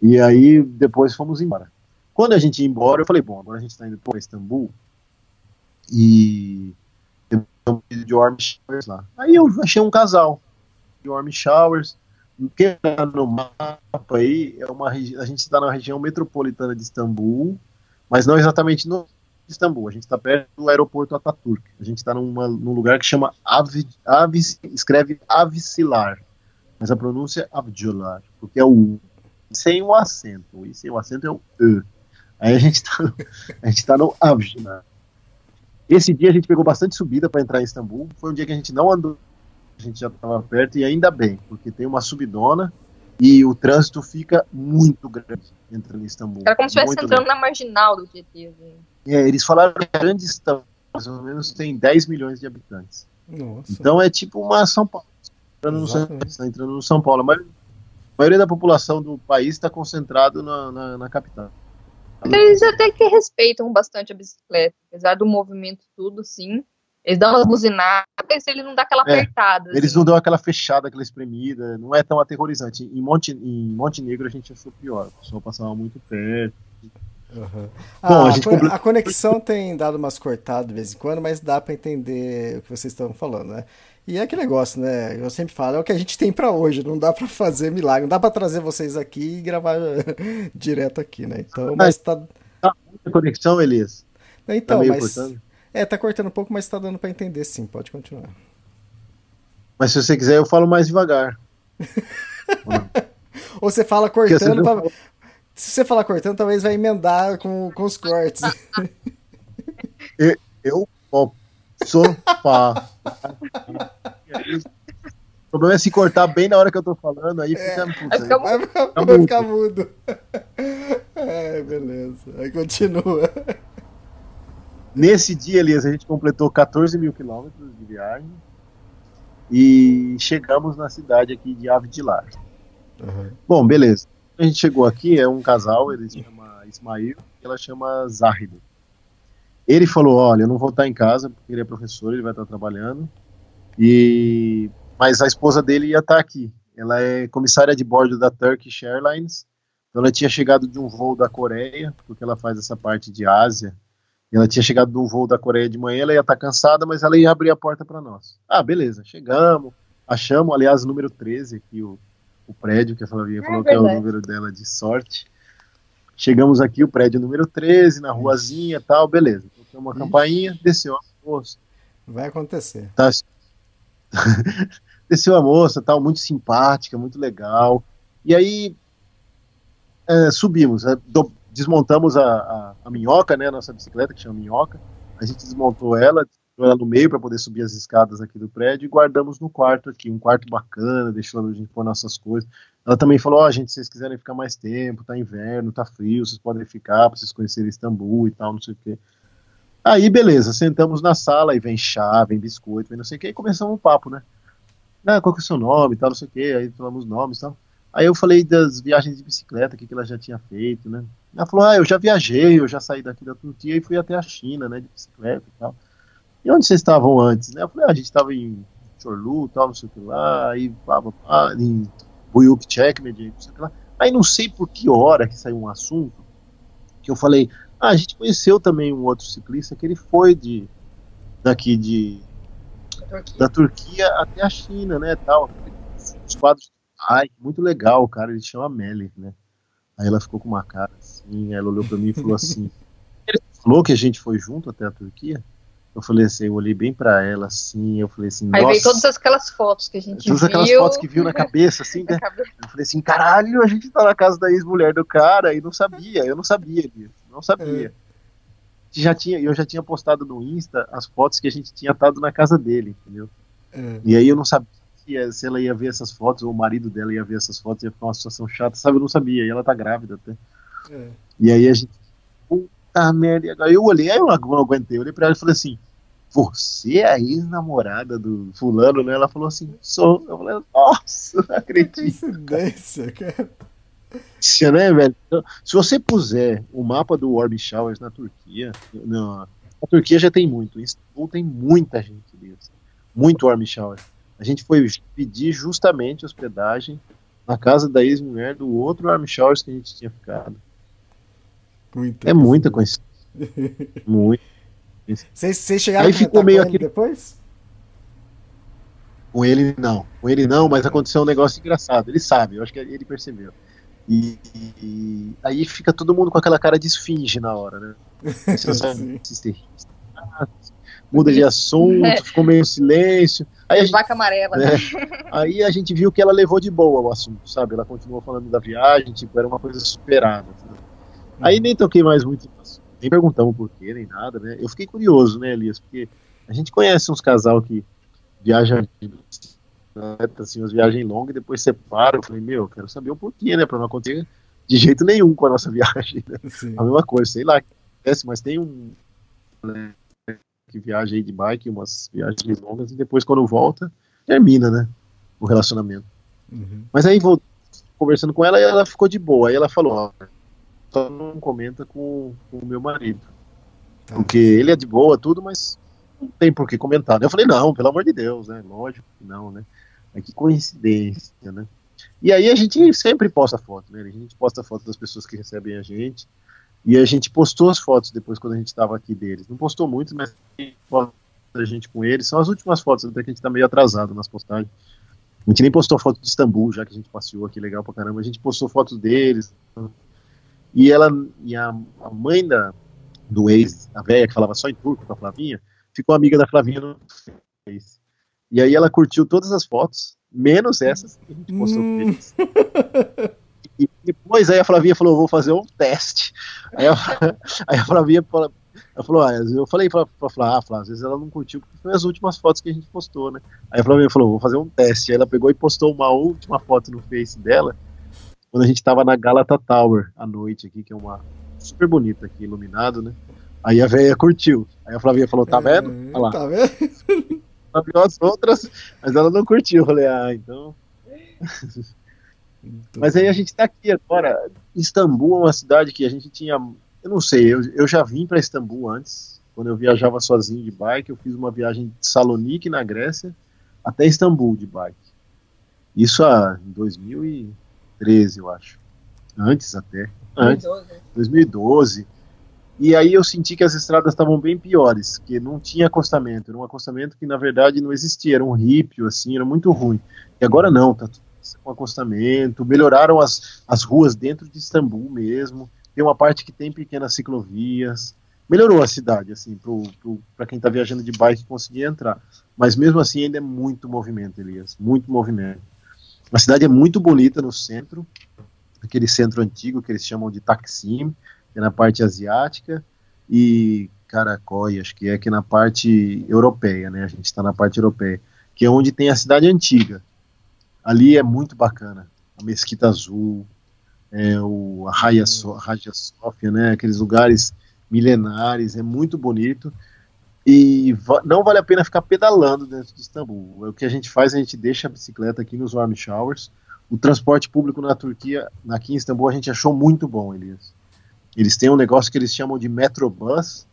E aí depois fomos embora. Quando a gente ia embora, eu falei, bom, agora a gente está indo para Istambul e tem um de warm showers lá. Aí eu achei um casal de warm showers. Quem tá no mapa aí é uma a gente está na região metropolitana de Istambul, mas não exatamente no Istambul. A gente está perto do aeroporto Ataturk. A gente está num lugar que chama Avi, escreve Avicilar, mas a pronúncia é Avjolar, porque é o U sem o acento. E sem o acento é o E. Aí a gente está a gente tá no Avjolar. Esse dia a gente pegou bastante subida para entrar em Istambul. Foi um dia que a gente não andou, a gente já estava perto e ainda bem, porque tem uma subidona e o trânsito fica muito grande entrando em Istambul. Era como se estivesse entrando grande. na marginal do GT. Assim. É, eles falaram que a grande Istambul, mais ou menos, tem 10 milhões de habitantes. Nossa. Então é tipo uma São Paulo. Entrando no, São, tá entrando no São Paulo. Mas a maioria da população do país está concentrado na, na, na capital. Eles até que respeitam bastante a bicicleta, apesar do movimento tudo, sim. Eles dão umas buzinadas, ele não dá aquela é, apertada. Eles assim. não dão aquela fechada, aquela espremida, não é tão aterrorizante. Em, Monte, em Montenegro a gente achou pior, o pessoal passava muito perto. Uhum. Bom, ah, a, gente... a, conexão tem dado umas cortadas de vez em quando, mas dá para entender o que vocês estão falando, né? E é aquele negócio, né? Eu sempre falo, é o que a gente tem para hoje, não dá para fazer milagre, não dá para trazer vocês aqui e gravar direto aqui, né? Então, mas tá. Tá muita conexão, Elias. Então, tá mas. Cortando. É, tá cortando um pouco, mas tá dando para entender sim, pode continuar. Mas se você quiser, eu falo mais devagar. Ou você fala cortando pra... Se você falar cortando, talvez vai emendar com, com os cortes. eu, eu Sofá. O problema é se cortar bem na hora que eu tô falando, aí fica. É, puta, fica, vai, fica, vai ficar mudo. É, beleza. Aí continua. Nesse dia, Elias, a gente completou 14 mil quilômetros de viagem e chegamos na cidade aqui de Ave de Lar. Uhum. Bom, beleza. A gente chegou aqui, é um casal, ele se chama Ismail e ela chama Zahid. Ele falou: Olha, eu não vou estar em casa, porque ele é professor, ele vai estar trabalhando. E Mas a esposa dele ia estar aqui. Ela é comissária de bordo da Turkish Airlines. Então ela tinha chegado de um voo da Coreia, porque ela faz essa parte de Ásia. Ela tinha chegado de um voo da Coreia de manhã, ela ia estar cansada, mas ela ia abrir a porta para nós. Ah, beleza, chegamos, achamos, aliás, o número 13 aqui, o, o prédio que a Flavinha é falou verdade. que é o número dela de sorte. Chegamos aqui, o prédio número 13, na ruazinha tal, beleza. Tocamos uma campainha, desceu a moça. Vai acontecer. Tá, Desceu a moça, tal, muito simpática, muito legal. E aí é, subimos, é, do, desmontamos a, a, a, minhoca, né, a nossa bicicleta, que chama minhoca. A gente desmontou ela, ela no meio para poder subir as escadas aqui do prédio e guardamos no quarto aqui, um quarto bacana, deixou a gente pôr nossas coisas. Ela também falou: Ó, oh, gente, se vocês quiserem ficar mais tempo, tá inverno, tá frio, vocês podem ficar para vocês conhecerem Istambul e tal, não sei o quê. Aí, beleza, sentamos na sala e vem chá, vem biscoito, vem não sei o quê, e começamos o um papo, né? Ah, qual que é o seu nome e tal, não sei o quê, aí falamos nomes e tal. Aí eu falei das viagens de bicicleta, que, que ela já tinha feito, né? Ela falou, ah, eu já viajei, eu já saí daqui da Turquia e fui até a China, né, de bicicleta e tal. E onde vocês estavam antes, né? Eu falei, ah, a gente estava em Chorlu, tal, não sei o que lá, aí pá, pá, pá, em Buyuk Checkmate, não sei o que lá. Aí não sei por que hora que saiu um assunto, que eu falei, ah, a gente conheceu também um outro ciclista que ele foi de daqui de Turquia. da Turquia até a China, né, tal. Os quadros, ai, muito legal, cara, ele chama Melly, né. Aí ela ficou com uma cara assim, ela olhou para mim e falou assim, ele falou que a gente foi junto até a Turquia? Eu falei assim, eu olhei bem para ela assim, eu falei assim, Aí nossa. veio todas aquelas fotos que a gente todas viu. Todas aquelas fotos que viu na cabeça, assim, né? Eu falei assim, caralho, a gente tá na casa da ex-mulher do cara e não sabia, eu não sabia disso, não sabia. É. Já tinha, eu já tinha postado no Insta as fotos que a gente tinha estado na casa dele, entendeu? É. E aí eu não sabia se ela ia ver essas fotos, ou o marido dela ia ver essas fotos, ia ficar uma situação chata, sabe? Eu não sabia, e ela tá grávida até. É. E aí a gente, puta merda, aí eu olhei, aí eu não aguentei, eu olhei pra ela e falei assim, você é a ex-namorada do fulano, né? Ela falou assim, sou. Eu falei, nossa, não acredito. Que coincidência, cara. Isso, né, velho? Então, se você puser o mapa do Orb Showers na Turquia, não, a Turquia já tem muito, em Istambul tem muita gente disso. Muito Orb Showers. A gente foi pedir justamente hospedagem na casa da ex-mulher do outro Orb Showers que a gente tinha ficado. Muita é muita coincidência. muito. Vocês chegaram Aí ficou meio aqui depois? Com ele não. Com ele não, mas aconteceu um negócio engraçado. Ele sabe, eu acho que ele percebeu. E, e aí fica todo mundo com aquela cara de esfinge na hora, né? muda de assunto, é. ficou meio silêncio. Aí a gente, vaca amarela. Né? Aí a gente viu que ela levou de boa o assunto, sabe? Ela continuou falando da viagem, tipo, era uma coisa superada. Sabe? Aí nem toquei mais muito nem perguntamos por quê, nem nada, né? Eu fiquei curioso, né, Elias? Porque a gente conhece uns casal que viajam assim, umas viagens longas e depois separam. Eu falei, meu, quero saber o porquê, né? Pra não acontecer de jeito nenhum com a nossa viagem. Né? A mesma coisa, sei lá, acontece, mas tem um né, que viaja aí de bike, umas viagens longas, e depois quando volta, termina, né? O relacionamento. Uhum. Mas aí vou conversando com ela e ela ficou de boa. Aí ela falou, ó, só não comenta com, com o meu marido. Tá. Porque ele é de boa, tudo, mas não tem por que comentar. Eu falei, não, pelo amor de Deus, né? Lógico que não, né? É que coincidência, né? E aí a gente sempre posta foto, né? A gente posta foto das pessoas que recebem a gente. E a gente postou as fotos depois quando a gente estava aqui deles. Não postou muito, mas foto da gente com eles. São as últimas fotos, até que a gente está meio atrasado nas postagens. A gente nem postou foto de Istambul, já que a gente passeou aqui legal pra caramba. A gente postou fotos deles, e ela e a, a mãe da, do ex, a velha que falava só em turco com a Flavinha, ficou amiga da Flavinha no Face. E aí ela curtiu todas as fotos, menos essas que a gente postou hum. E depois aí a Flavinha falou, vou fazer um teste. Aí a, aí a Flavinha falou, ela falou, ah, eu falei pra, pra Flávia, ah, Flávia, às vezes ela não curtiu, porque foi as últimas fotos que a gente postou, né? Aí a Flavinha falou, vou fazer um teste. Aí ela pegou e postou uma última foto no Face dela, quando a gente tava na Galata Tower à noite aqui, que é uma super bonita aqui, iluminado, né? Aí a velha curtiu. Aí a Flavinha falou, tá vendo? É, Olha lá. Tá vendo? Ela viu as outras, mas ela não curtiu. Eu falei, ah, então. mas aí a gente tá aqui agora. Istambul é uma cidade que a gente tinha. Eu não sei, eu, eu já vim para Istambul antes. Quando eu viajava sozinho de bike, eu fiz uma viagem de Salonique, na Grécia, até Istambul de bike. Isso há, em 2000 e 2013, eu acho. Antes até. Antes. 2012. 2012. E aí eu senti que as estradas estavam bem piores, que não tinha acostamento. Era um acostamento que na verdade não existia, era um rípio, assim, era muito ruim. E agora não, tá tudo com acostamento. Melhoraram as, as ruas dentro de Istambul mesmo. Tem uma parte que tem pequenas ciclovias. melhorou a cidade, assim, para quem está viajando de bike conseguir entrar. Mas mesmo assim ainda é muito movimento, Elias, muito movimento. A cidade é muito bonita no centro, aquele centro antigo que eles chamam de Taksim, que é na parte asiática, e Caracói, acho que é aqui na parte europeia, né? A gente está na parte europeia, que é onde tem a cidade antiga. Ali é muito bacana. A Mesquita Azul, é, o, a Hagia, so, Hagia Sofia, né? Aqueles lugares milenares, é muito bonito. E va não vale a pena ficar pedalando dentro de Istambul. O que a gente faz, a gente deixa a bicicleta aqui nos warm showers. O transporte público na Turquia, aqui em Istambul, a gente achou muito bom, Elias. Eles têm um negócio que eles chamam de Metrobus,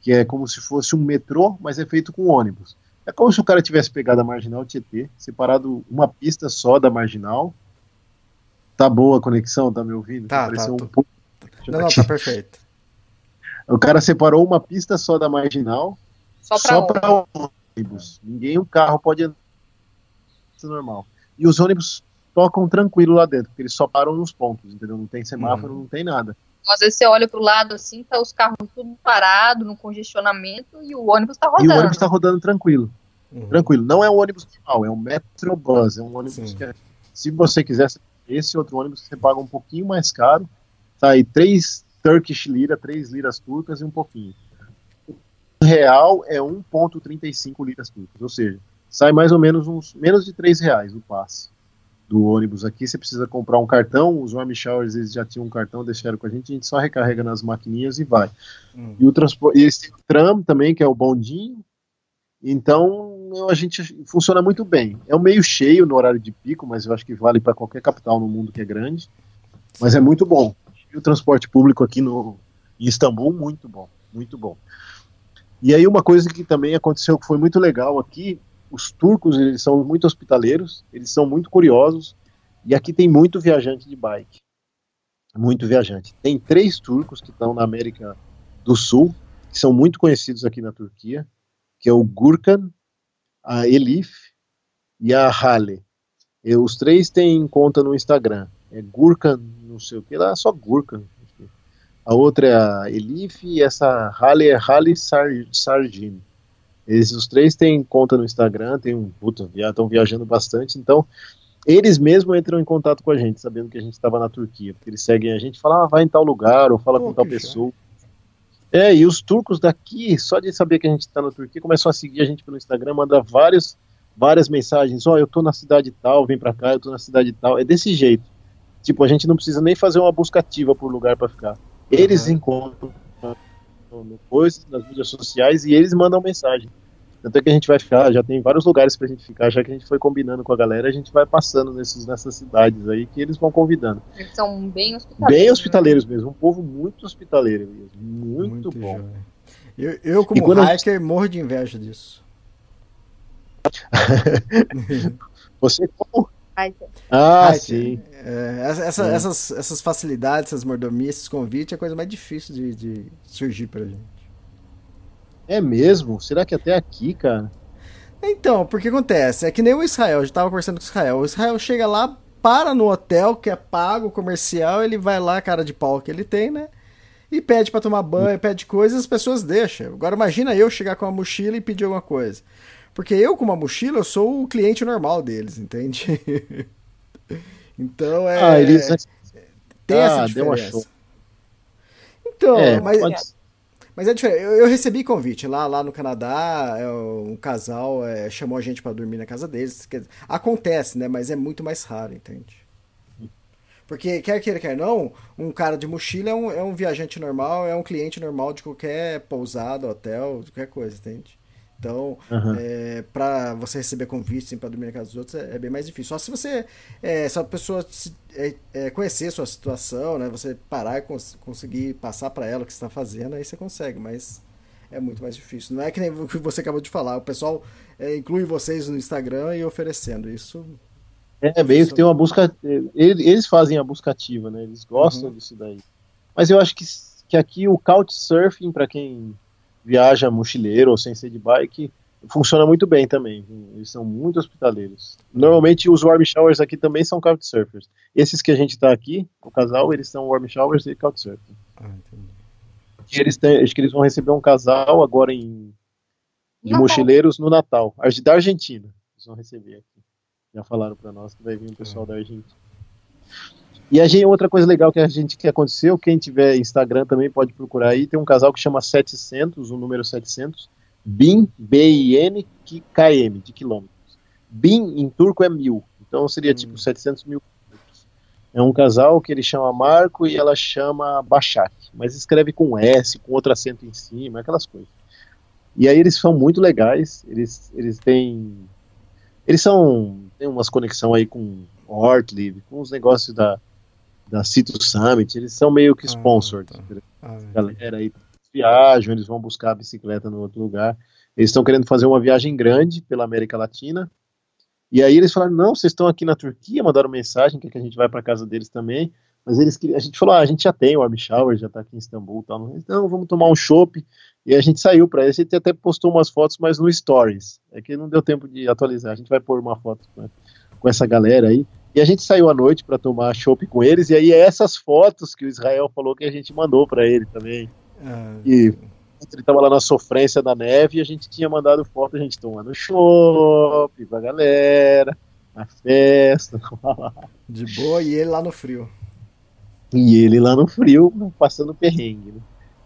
que é como se fosse um metrô, mas é feito com ônibus. É como se o cara tivesse pegado a Marginal Tietê, separado uma pista só da Marginal. Tá boa a conexão, tá me ouvindo? Tá, tá. Um tô... Não, não, tá perfeito. O cara separou uma pista só da marginal, só para ônibus. Ninguém, o carro pode entrar. Isso é normal. E os ônibus tocam tranquilo lá dentro, porque eles só param nos pontos, entendeu? Não tem semáforo, uhum. não tem nada. Às vezes você olha pro lado assim, tá os carros tudo parado, no congestionamento, e o ônibus tá rodando. E o ônibus tá rodando tranquilo. Uhum. Tranquilo. Não é um ônibus normal, é um Metrobus, é um ônibus Sim. que é, se você quiser esse outro ônibus, você paga um pouquinho mais caro, tá aí três Turkish lira, 3 liras turcas e um pouquinho. O real é 1,35 liras turcas, ou seja, sai mais ou menos uns menos de 3 reais o passe do ônibus aqui. Você precisa comprar um cartão, os warm showers eles já tinham um cartão, deixaram com a gente, a gente só recarrega nas maquininhas e vai. Hum. E o transporte, e esse tram também, que é o bondinho, então a gente funciona muito bem. É um meio cheio no horário de pico, mas eu acho que vale para qualquer capital no mundo que é grande. Mas é muito bom e o transporte público aqui no, em Istambul, muito bom, muito bom. E aí uma coisa que também aconteceu que foi muito legal aqui, os turcos eles são muito hospitaleiros, eles são muito curiosos, e aqui tem muito viajante de bike, muito viajante. Tem três turcos que estão na América do Sul, que são muito conhecidos aqui na Turquia, que é o Gurkan, a Elif e a Hale. E os três têm conta no Instagram. É Gurkan não sei o que lá, só Gurkha. A outra é a Elif e essa Halle é Halle Sar Sargin. Eles os três têm conta no Instagram, tem um puta, estão viajando bastante, então eles mesmos entram em contato com a gente, sabendo que a gente estava na Turquia, porque eles seguem a gente, falam, ah, vai em tal lugar, ou fala Pô, com tal pessoa. É, e os turcos daqui, só de saber que a gente está na Turquia, começam a seguir a gente pelo Instagram, manda vários, várias mensagens, ó, oh, eu tô na cidade tal, vem pra cá, eu tô na cidade tal, é desse jeito. Tipo, a gente não precisa nem fazer uma busca ativa por lugar para ficar. Eles uhum. encontram coisas nas mídias sociais e eles mandam mensagem. Tanto é que a gente vai ficar, já tem vários lugares pra gente ficar, já que a gente foi combinando com a galera, a gente vai passando nesses, nessas cidades aí que eles vão convidando. Eles são bem hospitaleiros. Bem hospitaleiros mesmo, um povo muito hospitaleiro mesmo. Muito, muito bom. Eu, eu, como hiker, gente... morro de inveja disso. Você como ah, Ai, sim. É, essa, é. Essas, essas facilidades, essas mordomias, esses convites é a coisa mais difícil de, de surgir pra gente. É mesmo? Será que até aqui, cara? Então, porque acontece? É que nem o Israel, eu já tava conversando com o Israel. O Israel chega lá, para no hotel, que é pago, comercial, ele vai lá, cara de pau que ele tem, né? E pede para tomar banho, pede coisas, as pessoas deixam. Agora imagina eu chegar com uma mochila e pedir alguma coisa. Porque eu, com uma mochila, eu sou o cliente normal deles, entende? então é. Ah, eles... Tem ah, essa diferença. Então, é, mas, pode... mas é diferente. Eu, eu, recebi convite lá, lá no Canadá, é, um casal é, chamou a gente para dormir na casa deles. Acontece, né? Mas é muito mais raro, entende? Porque, quer queira, quer não, um cara de mochila é um, é um viajante normal, é um cliente normal de qualquer pousada, hotel, qualquer coisa, entende? Então, uhum. é, para você receber convite assim, para dormir na casa dos outros é, é, bem mais difícil. Só se você, é, se a pessoa se, é, é, conhecer a sua situação, né, você parar e cons conseguir passar para ela o que está fazendo, aí você consegue, mas é muito mais difícil. Não é que nem o que você acabou de falar, o pessoal é, inclui vocês no Instagram e oferecendo isso. É, meio que tem uma busca. Eles fazem a busca ativa, né? Eles gostam uhum. disso daí. Mas eu acho que, que aqui o Couchsurfing, para quem viaja mochileiro ou sem ser de bike, funciona muito bem também. Eles são muito hospitaleiros. Normalmente os warm showers aqui também são couchsurfers. Esses que a gente está aqui, o casal, eles são warm showers e couchsurfing. Ah. E eles têm, acho que eles vão receber um casal agora em de mochileiros no Natal, da Argentina. Eles vão receber aqui. Já falaram para nós que vai vir um pessoal da Argentina. E a gente, outra coisa legal que a gente que aconteceu, quem tiver Instagram também pode procurar aí, tem um casal que chama 700, o número 700, BIN, B-I-N, KM, de quilômetros. BIN em turco é mil, então seria hum. tipo 700 mil é um casal que ele chama Marco e ela chama Bachak, mas escreve com S, com outro acento em cima, aquelas coisas. E aí eles são muito legais, eles, eles têm. Eles são. Tem umas conexão aí com Hortlive, com os negócios da, da Citrus Summit, eles são meio que ah, sponsored. Ah, tá. ah, galera aí viajam, eles vão buscar a bicicleta no outro lugar. Eles estão querendo fazer uma viagem grande pela América Latina e aí eles falaram: não, vocês estão aqui na Turquia, mandaram mensagem que, que a gente vai para casa deles também. Mas eles a gente falou: ah, a gente já tem o Warm Shower, já está aqui em Istambul tal. Então vamos tomar um chopp. E a gente saiu para eles. A gente até postou umas fotos, mas no Stories. É que não deu tempo de atualizar. A gente vai pôr uma foto com essa galera aí. E a gente saiu à noite para tomar chopp com eles. E aí é essas fotos que o Israel falou que a gente mandou para ele também. Ah, e ele tava lá na sofrência da neve e a gente tinha mandado foto, a gente tomando chopp pra galera, na festa. De boa, e ele lá no frio. E ele lá no frio, passando perrengue, né?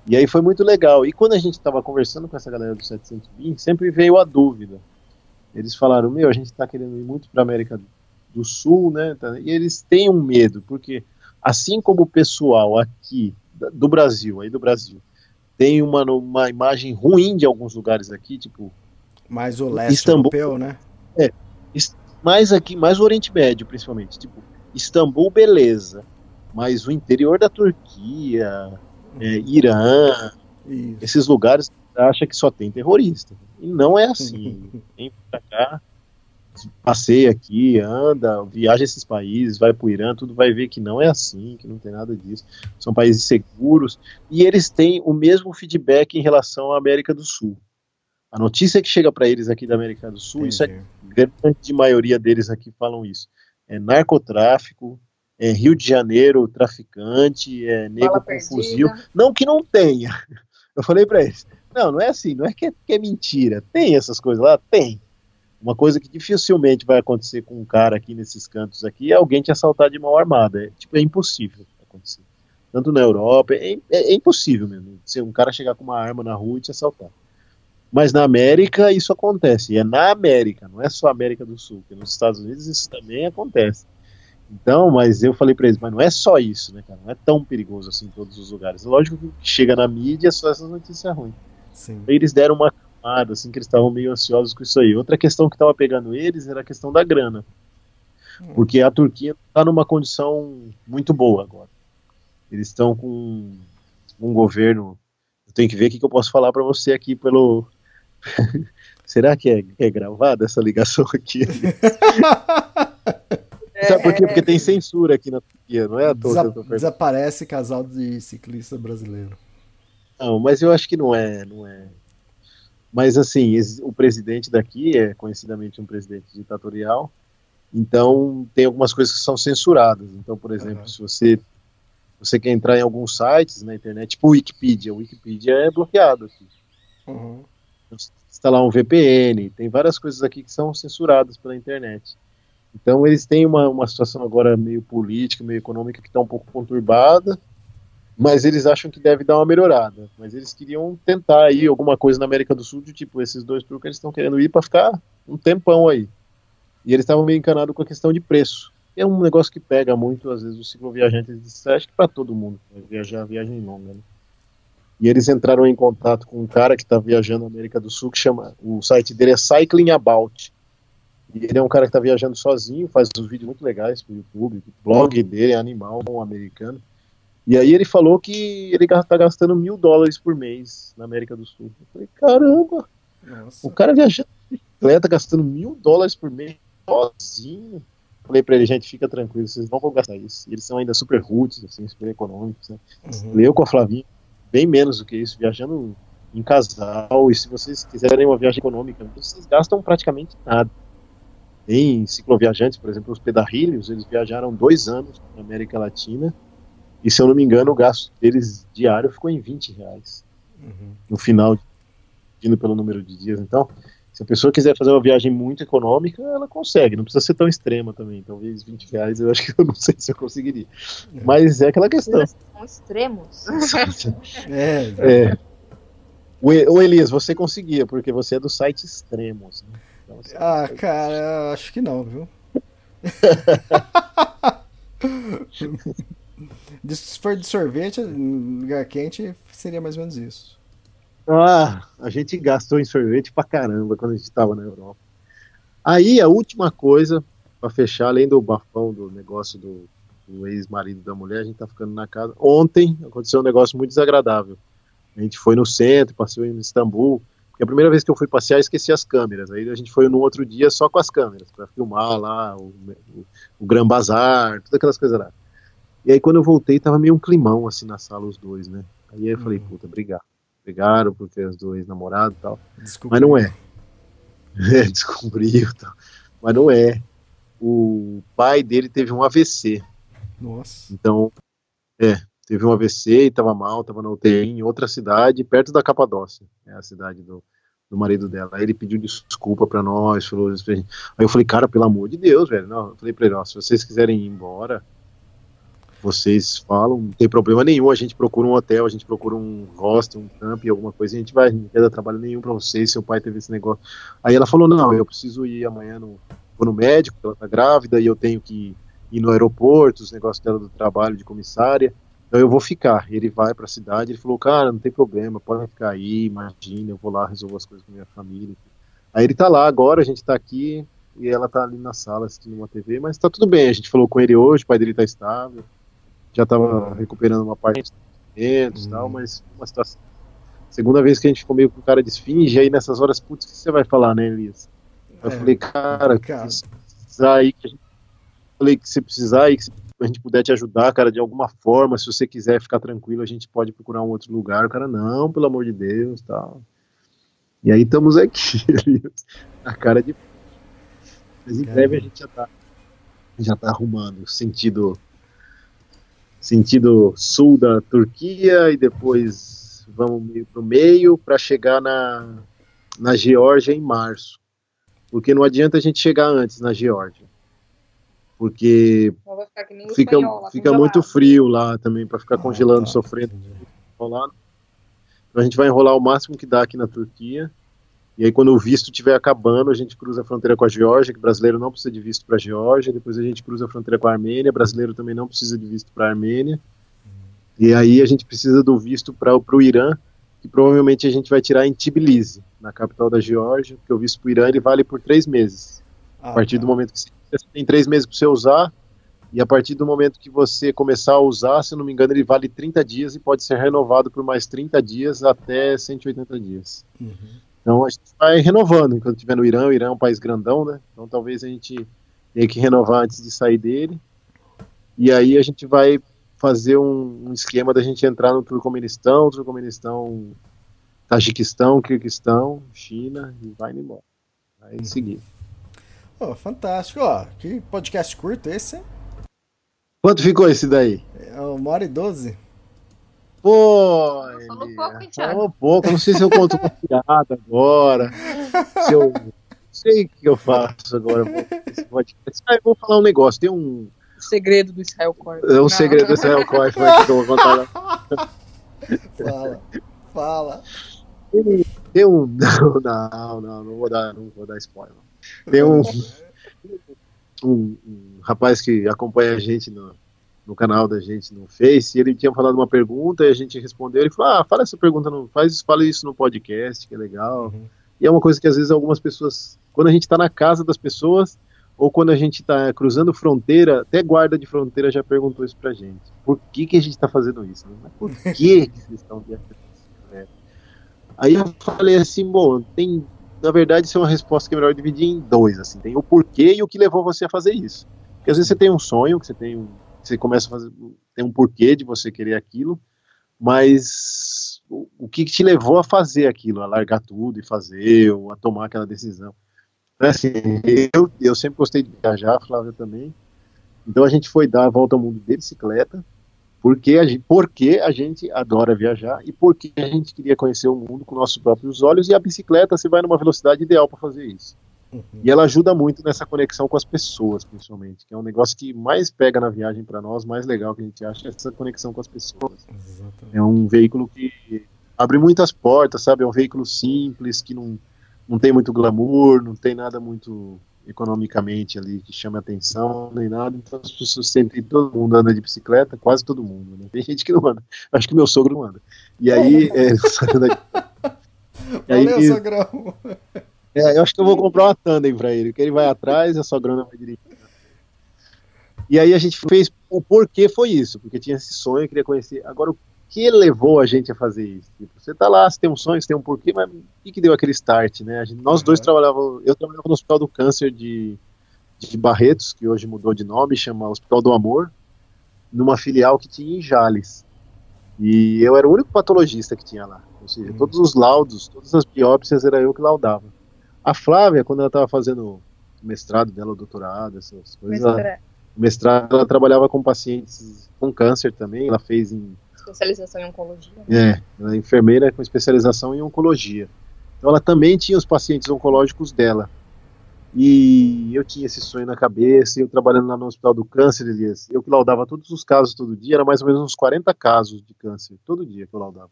E aí foi muito legal. E quando a gente estava conversando com essa galera do 720, sempre veio a dúvida. Eles falaram: Meu, a gente está querendo ir muito para América do Sul, né? E eles têm um medo, porque assim como o pessoal aqui do Brasil, aí do Brasil, tem uma, uma imagem ruim de alguns lugares aqui, tipo. Mais o leste Istambul, europeu, né? É. Mais aqui, mais o Oriente Médio, principalmente. Tipo, Istambul, beleza. Mas o interior da Turquia, é, Irã, Isso. esses lugares acha que só tem terrorista. E não é assim. Vem pra cá, passeia aqui, anda, viaja esses países, vai para o Irã, tudo vai ver que não é assim, que não tem nada disso. São países seguros e eles têm o mesmo feedback em relação à América do Sul. A notícia que chega para eles aqui da América do Sul, Entendi. isso é grande maioria deles aqui falam isso. É narcotráfico, é Rio de Janeiro traficante, é negro com fuzil. Não que não tenha. Eu falei para eles, não, não é assim, não é que é, que é mentira. Tem essas coisas lá? Tem. Uma coisa que dificilmente vai acontecer com um cara aqui nesses cantos aqui é alguém te assaltar de mão armada. É, tipo, é impossível acontecer. Tanto na Europa, é, é, é impossível mesmo. Se um cara chegar com uma arma na rua e te assaltar. Mas na América isso acontece. E é na América, não é só América do Sul, porque nos Estados Unidos isso também acontece. Então, mas eu falei para eles, mas não é só isso, né, cara? Não é tão perigoso assim em todos os lugares. Lógico que chega na mídia só essas notícias ruins. Sim. Eles deram uma assim, que eles estavam meio ansiosos com isso aí. Outra questão que estava pegando eles era a questão da grana. Hum. Porque a Turquia está numa condição muito boa agora. Eles estão com um governo. Eu tenho que ver o que, que eu posso falar para você aqui pelo. Será que é, é gravada essa ligação aqui? Sabe por quê? Porque tem censura aqui na Turquia, não é à toa Desa Desaparece casal de ciclista brasileiro. Não, mas eu acho que não é, não é. Mas, assim, o presidente daqui é conhecidamente um presidente ditatorial, então tem algumas coisas que são censuradas. Então, por exemplo, uhum. se você, você quer entrar em alguns sites na internet, tipo Wikipedia, o Wikipedia é bloqueado aqui. Uhum. Instalar um VPN, tem várias coisas aqui que são censuradas pela internet. Então eles têm uma, uma situação agora meio política, meio econômica que está um pouco conturbada, mas eles acham que deve dar uma melhorada. Mas eles queriam tentar aí alguma coisa na América do Sul, de tipo, esses dois turcos eles estão querendo ir para ficar um tempão aí. E eles estavam meio encanados com a questão de preço. É um negócio que pega muito, às vezes, os cicloviajantes, acho que para todo mundo, viajar viagem longa, né? E eles entraram em contato com um cara que está viajando na América do Sul, que chama, o site dele é Cycling About. E ele é um cara que está viajando sozinho, faz uns vídeos muito legais pro YouTube, o blog dele é animal, um americano. E aí ele falou que ele tá gastando mil dólares por mês na América do Sul. Eu falei, caramba, Nossa. o cara viajando de bicicleta gastando mil dólares por mês sozinho. Falei pra ele, gente, fica tranquilo, vocês não vão gastar isso. E eles são ainda super roots, assim, super econômicos, né? Uhum. Eu com a Flavinha, bem menos do que isso, viajando em casal, e se vocês quiserem uma viagem econômica, vocês gastam praticamente nada. Tem cicloviajantes, por exemplo, os pedarrilhos, eles viajaram dois anos na América Latina, E se eu não me engano, o gasto deles diário ficou em 20 reais. Uhum. No final, indo pelo número de dias. Então, se a pessoa quiser fazer uma viagem muito econômica, ela consegue, não precisa ser tão extrema também. Talvez 20 reais eu acho que eu não sei se eu conseguiria. Mas é aquela questão. São extremos. é, é. O, Elias, você conseguia, porque você é do site extremos. Né? Então, ah, cara, acho que não, viu? Se for de sorvete, lugar quente, seria mais ou menos isso. Ah, a gente gastou em sorvete pra caramba quando a gente tava na Europa. Aí a última coisa, para fechar, além do bafão do negócio do, do ex-marido da mulher, a gente tá ficando na casa. Ontem aconteceu um negócio muito desagradável. A gente foi no centro, passeou em Istambul. Porque a primeira vez que eu fui passear, esqueci as câmeras. Aí a gente foi no outro dia só com as câmeras, para filmar lá o, o, o Gran Bazar, todas aquelas coisas lá. E aí quando eu voltei, tava meio um climão assim na sala, os dois, né? Aí eu falei, uhum. puta, brigaram. Brigaram porque os dois namorados e tal. Mas não é. é descobriu tal. Mas não é. O pai dele teve um AVC. Nossa. Então, é, teve um AVC e estava mal, estava na UTI em outra cidade, perto da Capadócia, é a cidade do, do marido dela. Aí ele pediu desculpa para nós, falou. Aí eu falei, cara, pelo amor de Deus, velho. Não, eu falei para ele, ó, se vocês quiserem ir embora, vocês falam, não tem problema nenhum, a gente procura um hotel, a gente procura um hostel, um camp, alguma coisa, a gente vai, não quer dar trabalho nenhum para vocês, seu pai teve esse negócio. Aí ela falou, não, eu preciso ir amanhã no, vou no médico, ela tá grávida, e eu tenho que ir no aeroporto, os negócios dela do trabalho de comissária, então eu vou ficar. Ele vai para a cidade, ele falou, cara, não tem problema, pode ficar aí, imagina, eu vou lá resolver as coisas com minha família. Aí ele tá lá agora, a gente tá aqui e ela tá ali na sala assistindo uma TV, mas tá tudo bem, a gente falou com ele hoje, o pai dele tá estável, já tava recuperando uma parte dos documentos e tal, mas uma situação. Segunda vez que a gente ficou meio com cara de esfinge, aí nessas horas, putz, o que você vai falar, né, Elias? Eu é, falei, cara, cara. se precisar aí, que a gente... falei que se precisar aí, que se a gente puder te ajudar, cara, de alguma forma, se você quiser ficar tranquilo, a gente pode procurar um outro lugar. O cara, não, pelo amor de Deus, tal. E aí estamos aqui, a cara de. Mas em breve a gente já tá, já tá arrumando sentido sentido sul da Turquia e depois vamos meio pro meio para chegar na na Geórgia em março. Porque não adianta a gente chegar antes na Geórgia porque fica, fica muito frio lá também para ficar ah, congelando, tá. sofrendo. Então a gente vai enrolar o máximo que dá aqui na Turquia. E aí quando o visto estiver acabando, a gente cruza a fronteira com a Geórgia, que brasileiro não precisa de visto para a Geórgia. Depois a gente cruza a fronteira com a Armênia, brasileiro também não precisa de visto para a Armênia. E aí a gente precisa do visto para o Irã, que provavelmente a gente vai tirar em Tbilisi, na capital da Geórgia, porque o visto para o Irã ele vale por três meses. Ah, a partir tá. do momento que você você tem três meses para você usar, e a partir do momento que você começar a usar, se não me engano, ele vale 30 dias e pode ser renovado por mais 30 dias até 180 dias. Uhum. Então a gente vai renovando enquanto estiver no Irã. O Irã é um país grandão, né? Então talvez a gente tenha que renovar antes de sair dele. E aí a gente vai fazer um, um esquema da gente entrar no Turcomenistão, Turcomenistão, Tajiquistão, Kirguistão, China e vai embora. Vai uhum. seguir. Oh, fantástico. Ó, que podcast curto esse, hein? Quanto ficou esse daí? É uma hora e doze. Pô, falou pouco, hein, Thiago? Falou pouco, não sei se eu conto com piada agora. se eu. Não sei o que eu faço agora. Ah, eu vou falar um negócio. Tem um. O segredo do Israel Corp. É um segredo do Israel Corp que eu vou contar. fala, fala. Tem um. Não, não, não, não vou dar, não vou dar spoiler. Tem um, um, um, rapaz que acompanha a gente no, no canal da gente no Face, e ele tinha falado uma pergunta e a gente respondeu. Ele falou: Ah, fala essa pergunta, no, faz, fala isso no podcast, que é legal. Uhum. E é uma coisa que às vezes algumas pessoas, quando a gente está na casa das pessoas, ou quando a gente está cruzando fronteira, até guarda de fronteira já perguntou isso pra gente. Por que, que a gente está fazendo isso? Né? Por que, que vocês estão viajando? Aí eu falei assim, bom, tem na verdade, isso é uma resposta que é melhor dividir em dois, assim. Tem o porquê e o que levou você a fazer isso. Porque às vezes você tem um sonho, que você tem um, você começa a fazer, tem um porquê de você querer aquilo, mas o, o que te levou a fazer aquilo, a largar tudo e fazer, ou a tomar aquela decisão. Então, assim, eu, eu sempre gostei de viajar, Flávia também. Então a gente foi dar a volta ao mundo de bicicleta, porque a, gente, porque a gente adora viajar e porque a gente queria conhecer o mundo com nossos próprios olhos e a bicicleta você vai numa velocidade ideal para fazer isso. Uhum. E ela ajuda muito nessa conexão com as pessoas, principalmente, que é um negócio que mais pega na viagem para nós, mais legal que a gente acha, é essa conexão com as pessoas. Exatamente. É um veículo que abre muitas portas, sabe? É um veículo simples, que não, não tem muito glamour, não tem nada muito economicamente ali que chame atenção, nem nada. Então as pessoas sentem todo mundo anda de bicicleta, quase todo mundo. Né? Tem gente que não anda. Acho que meu sogro não anda. E aí. é, e aí Valeu, sogrão. É, eu acho que eu vou comprar uma tandem para ele, que ele vai atrás e a sogrona vai dirigir. E aí a gente fez o porquê foi isso, porque tinha esse sonho, queria conhecer. Agora, o que levou a gente a fazer isso? Tipo, você tá lá, você tem um sonho, você tem um porquê, mas o que, que deu aquele start, né? Gente, nós dois trabalhávamos, eu trabalhava no Hospital do Câncer de, de Barretos, que hoje mudou de nome, chama Hospital do Amor, numa filial que tinha em Jales. E eu era o único patologista que tinha lá. Ou seja, hum. todos os laudos, todas as biópsias era eu que laudava. A Flávia, quando ela estava fazendo o mestrado dela, o doutorado, essas coisas, ela, o mestrado, ela trabalhava com pacientes com câncer também, ela fez em especialização em oncologia. É, ela é enfermeira com especialização em oncologia. Então ela também tinha os pacientes oncológicos dela. E eu tinha esse sonho na cabeça, eu trabalhando lá no Hospital do Câncer, Elias, eu que laudava todos os casos todo dia, era mais ou menos uns 40 casos de câncer, todo dia que eu laudava.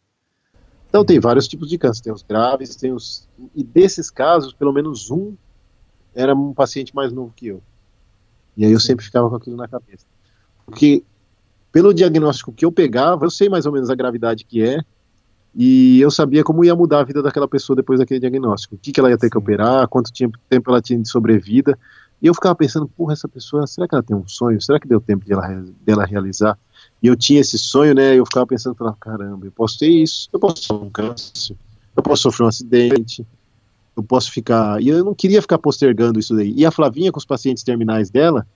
Então tem vários tipos de câncer, tem os graves, tem os... E desses casos, pelo menos um era um paciente mais novo que eu. E aí eu sempre ficava com aquilo na cabeça. Porque pelo diagnóstico que eu pegava, eu sei mais ou menos a gravidade que é, e eu sabia como ia mudar a vida daquela pessoa depois daquele diagnóstico. O que, que ela ia ter que operar, quanto tempo ela tinha de sobrevida. E eu ficava pensando, porra, essa pessoa, será que ela tem um sonho? Será que deu tempo de ela, dela realizar? E eu tinha esse sonho, né? Eu ficava pensando, caramba, eu posso ter isso, eu posso ter um câncer, eu posso sofrer um acidente, eu posso ficar. E eu não queria ficar postergando isso daí. E a Flavinha, com os pacientes terminais dela,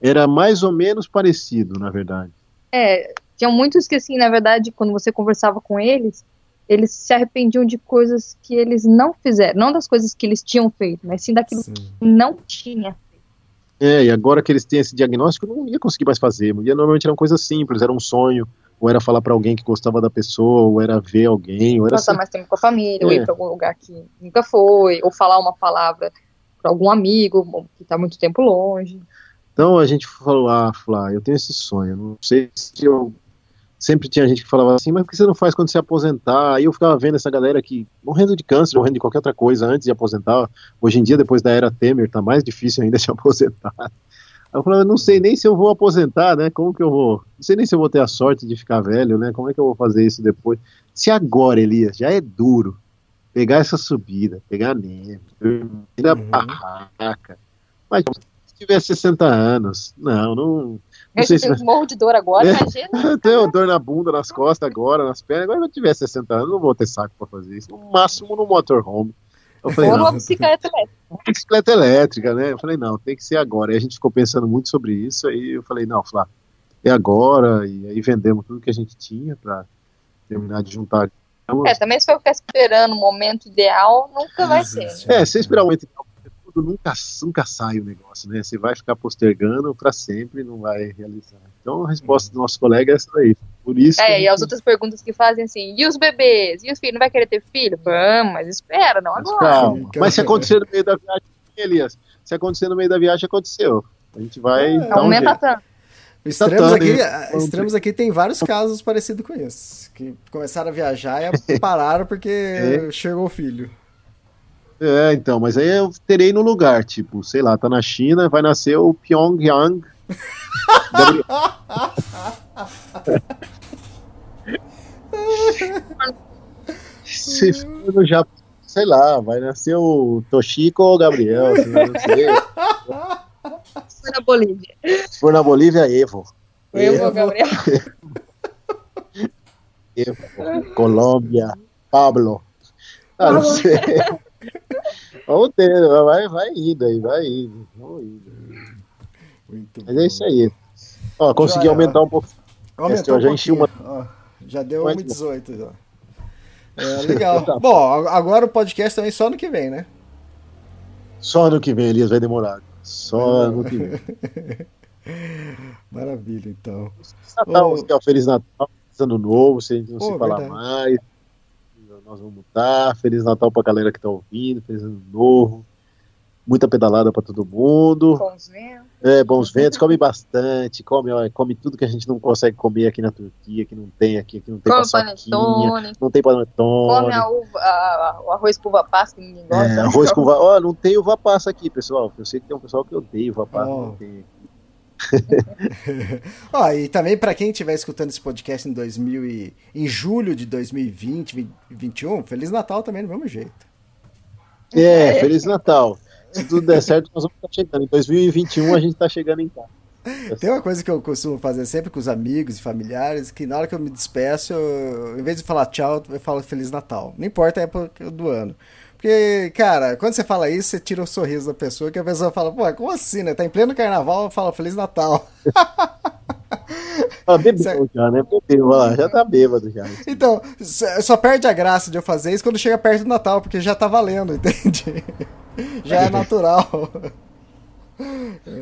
era mais ou menos parecido, na verdade. É, tinham muitos que, assim, na verdade, quando você conversava com eles, eles se arrependiam de coisas que eles não fizeram. Não das coisas que eles tinham feito, mas sim daquilo sim. que não tinha feito. É, e agora que eles têm esse diagnóstico, não ia conseguir mais fazer. E normalmente eram coisas simples, era um sonho, ou era falar para alguém que gostava da pessoa, ou era ver alguém, ou era. Passar mais tempo com a família, é. ou ir para algum lugar que nunca foi, ou falar uma palavra para algum amigo que está muito tempo longe. Então a gente falou, ah, Flá, eu tenho esse sonho, não sei se eu. Sempre tinha gente que falava assim, mas por que você não faz quando se aposentar? Aí eu ficava vendo essa galera que, morrendo de câncer, morrendo de qualquer outra coisa antes de aposentar. Hoje em dia, depois da era Temer, tá mais difícil ainda se aposentar. Aí eu falava, não sei nem se eu vou aposentar, né? Como que eu vou? Não sei nem se eu vou ter a sorte de ficar velho, né? Como é que eu vou fazer isso depois? Se agora, Elias, já é duro pegar essa subida, pegar a neve, ir na uhum. barraca. Mas tiver 60 anos. Não, não. não eu sei se... morro de dor agora, é, imagina. Eu tenho dor na bunda, nas costas agora, nas pernas. Agora, se eu tiver 60 anos, não vou ter saco pra fazer isso. No máximo no motorhome. Eu falei, Ou numa bicicleta elétrica. Bicicleta elétrica, né? Eu falei, não, tem que ser agora. E a gente ficou pensando muito sobre isso. Aí eu falei, não, Flá, é agora. E aí vendemos tudo que a gente tinha pra terminar de juntar. É, também se for ficar esperando o momento ideal, nunca vai ser. Né? É, se esperar o momento ideal, nunca, nunca sai o negócio, né? Você vai ficar postergando para sempre e não vai realizar. Então a resposta do nosso colega é essa aí. Por isso. É, e as outras perguntas que fazem assim, e os bebês? E os filhos? Não vai querer ter filho? Vamos, mas espera, não mas agora. Calma. Mas se acontecer no meio da viagem, Elias, se acontecer no meio da viagem, aconteceu. A gente vai. É, aumenta um tanto. Extremos aqui, extremos aqui tem vários casos parecidos com esse. Que começaram a viajar e pararam porque é. chegou o filho. É, então, mas aí eu terei no lugar, tipo, sei lá, tá na China, vai nascer o Pyongyang. Se for no Japão, sei lá, vai nascer o Toshiko ou o Gabriel, não sei. Se for na Bolívia. Se for na Bolívia, Evo. Evo, Evo. Gabriel. Evo. Colômbia, Pablo. Ah, não sei. Vamos ter, vai, vai indo aí, vai indo. Vamos indo. Muito Mas bom. é isso aí. Ó, consegui já, aumentar um pouco. Aumentou um já enchi uma. Ó, já deu 1,18 já. É, legal. tá. Bom, agora o podcast também só no que vem, né? Só no que vem, Elias, vai demorar. Só no que vem. Maravilha, então. Natal, oh. Feliz Natal, Feliz Ano Novo, se a gente não se falar mais. Nós vamos mudar. Feliz Natal pra galera que tá ouvindo, Feliz Ano Novo. Muita pedalada para todo mundo. Bons ventos. É, bons ventos, come bastante, come, ó, come tudo que a gente não consegue comer aqui na Turquia, que não tem aqui, que não tem come panetone. Não tem panetone. Come a uva, a, o arroz com uva passa que ninguém gosta. É, arroz com uva, ó, não tem uva passa aqui, pessoal. Eu sei que tem um pessoal que odeia uva passa, oh. Ó, e também para quem estiver escutando esse podcast em 2000 e, em julho de 2020, 2021, Feliz Natal também do mesmo jeito. É, Feliz Natal. Se tudo der certo, nós vamos estar chegando. Em 2021 a gente está chegando em casa. Tem uma coisa que eu costumo fazer sempre com os amigos e familiares, que na hora que eu me despeço, eu, em vez de falar tchau, eu falo Feliz Natal. Não importa a época do ano. Porque, cara, quando você fala isso, você tira o sorriso da pessoa, que a pessoa fala, pô, como assim, né? Tá em pleno carnaval, fala Feliz Natal. Ah, bebeu já, né? Bebeu, lá, já tá bêbado já. Então, só perde a graça de eu fazer isso quando chega perto do Natal, porque já tá valendo, entende? Já é natural.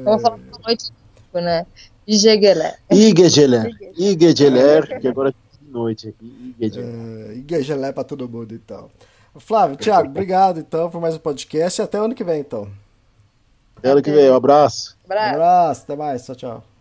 Vamos falar uma noite, né? Igegeler. Igegeler. Igegeler, que agora é de noite aqui. Igegeler. Uh, Igegeler pra todo mundo, então. Flávio, Thiago, obrigado então por mais um podcast e até ano que vem, então. Até ano que vem, um abraço. Abraço. Um abraço, até mais, tchau, tchau.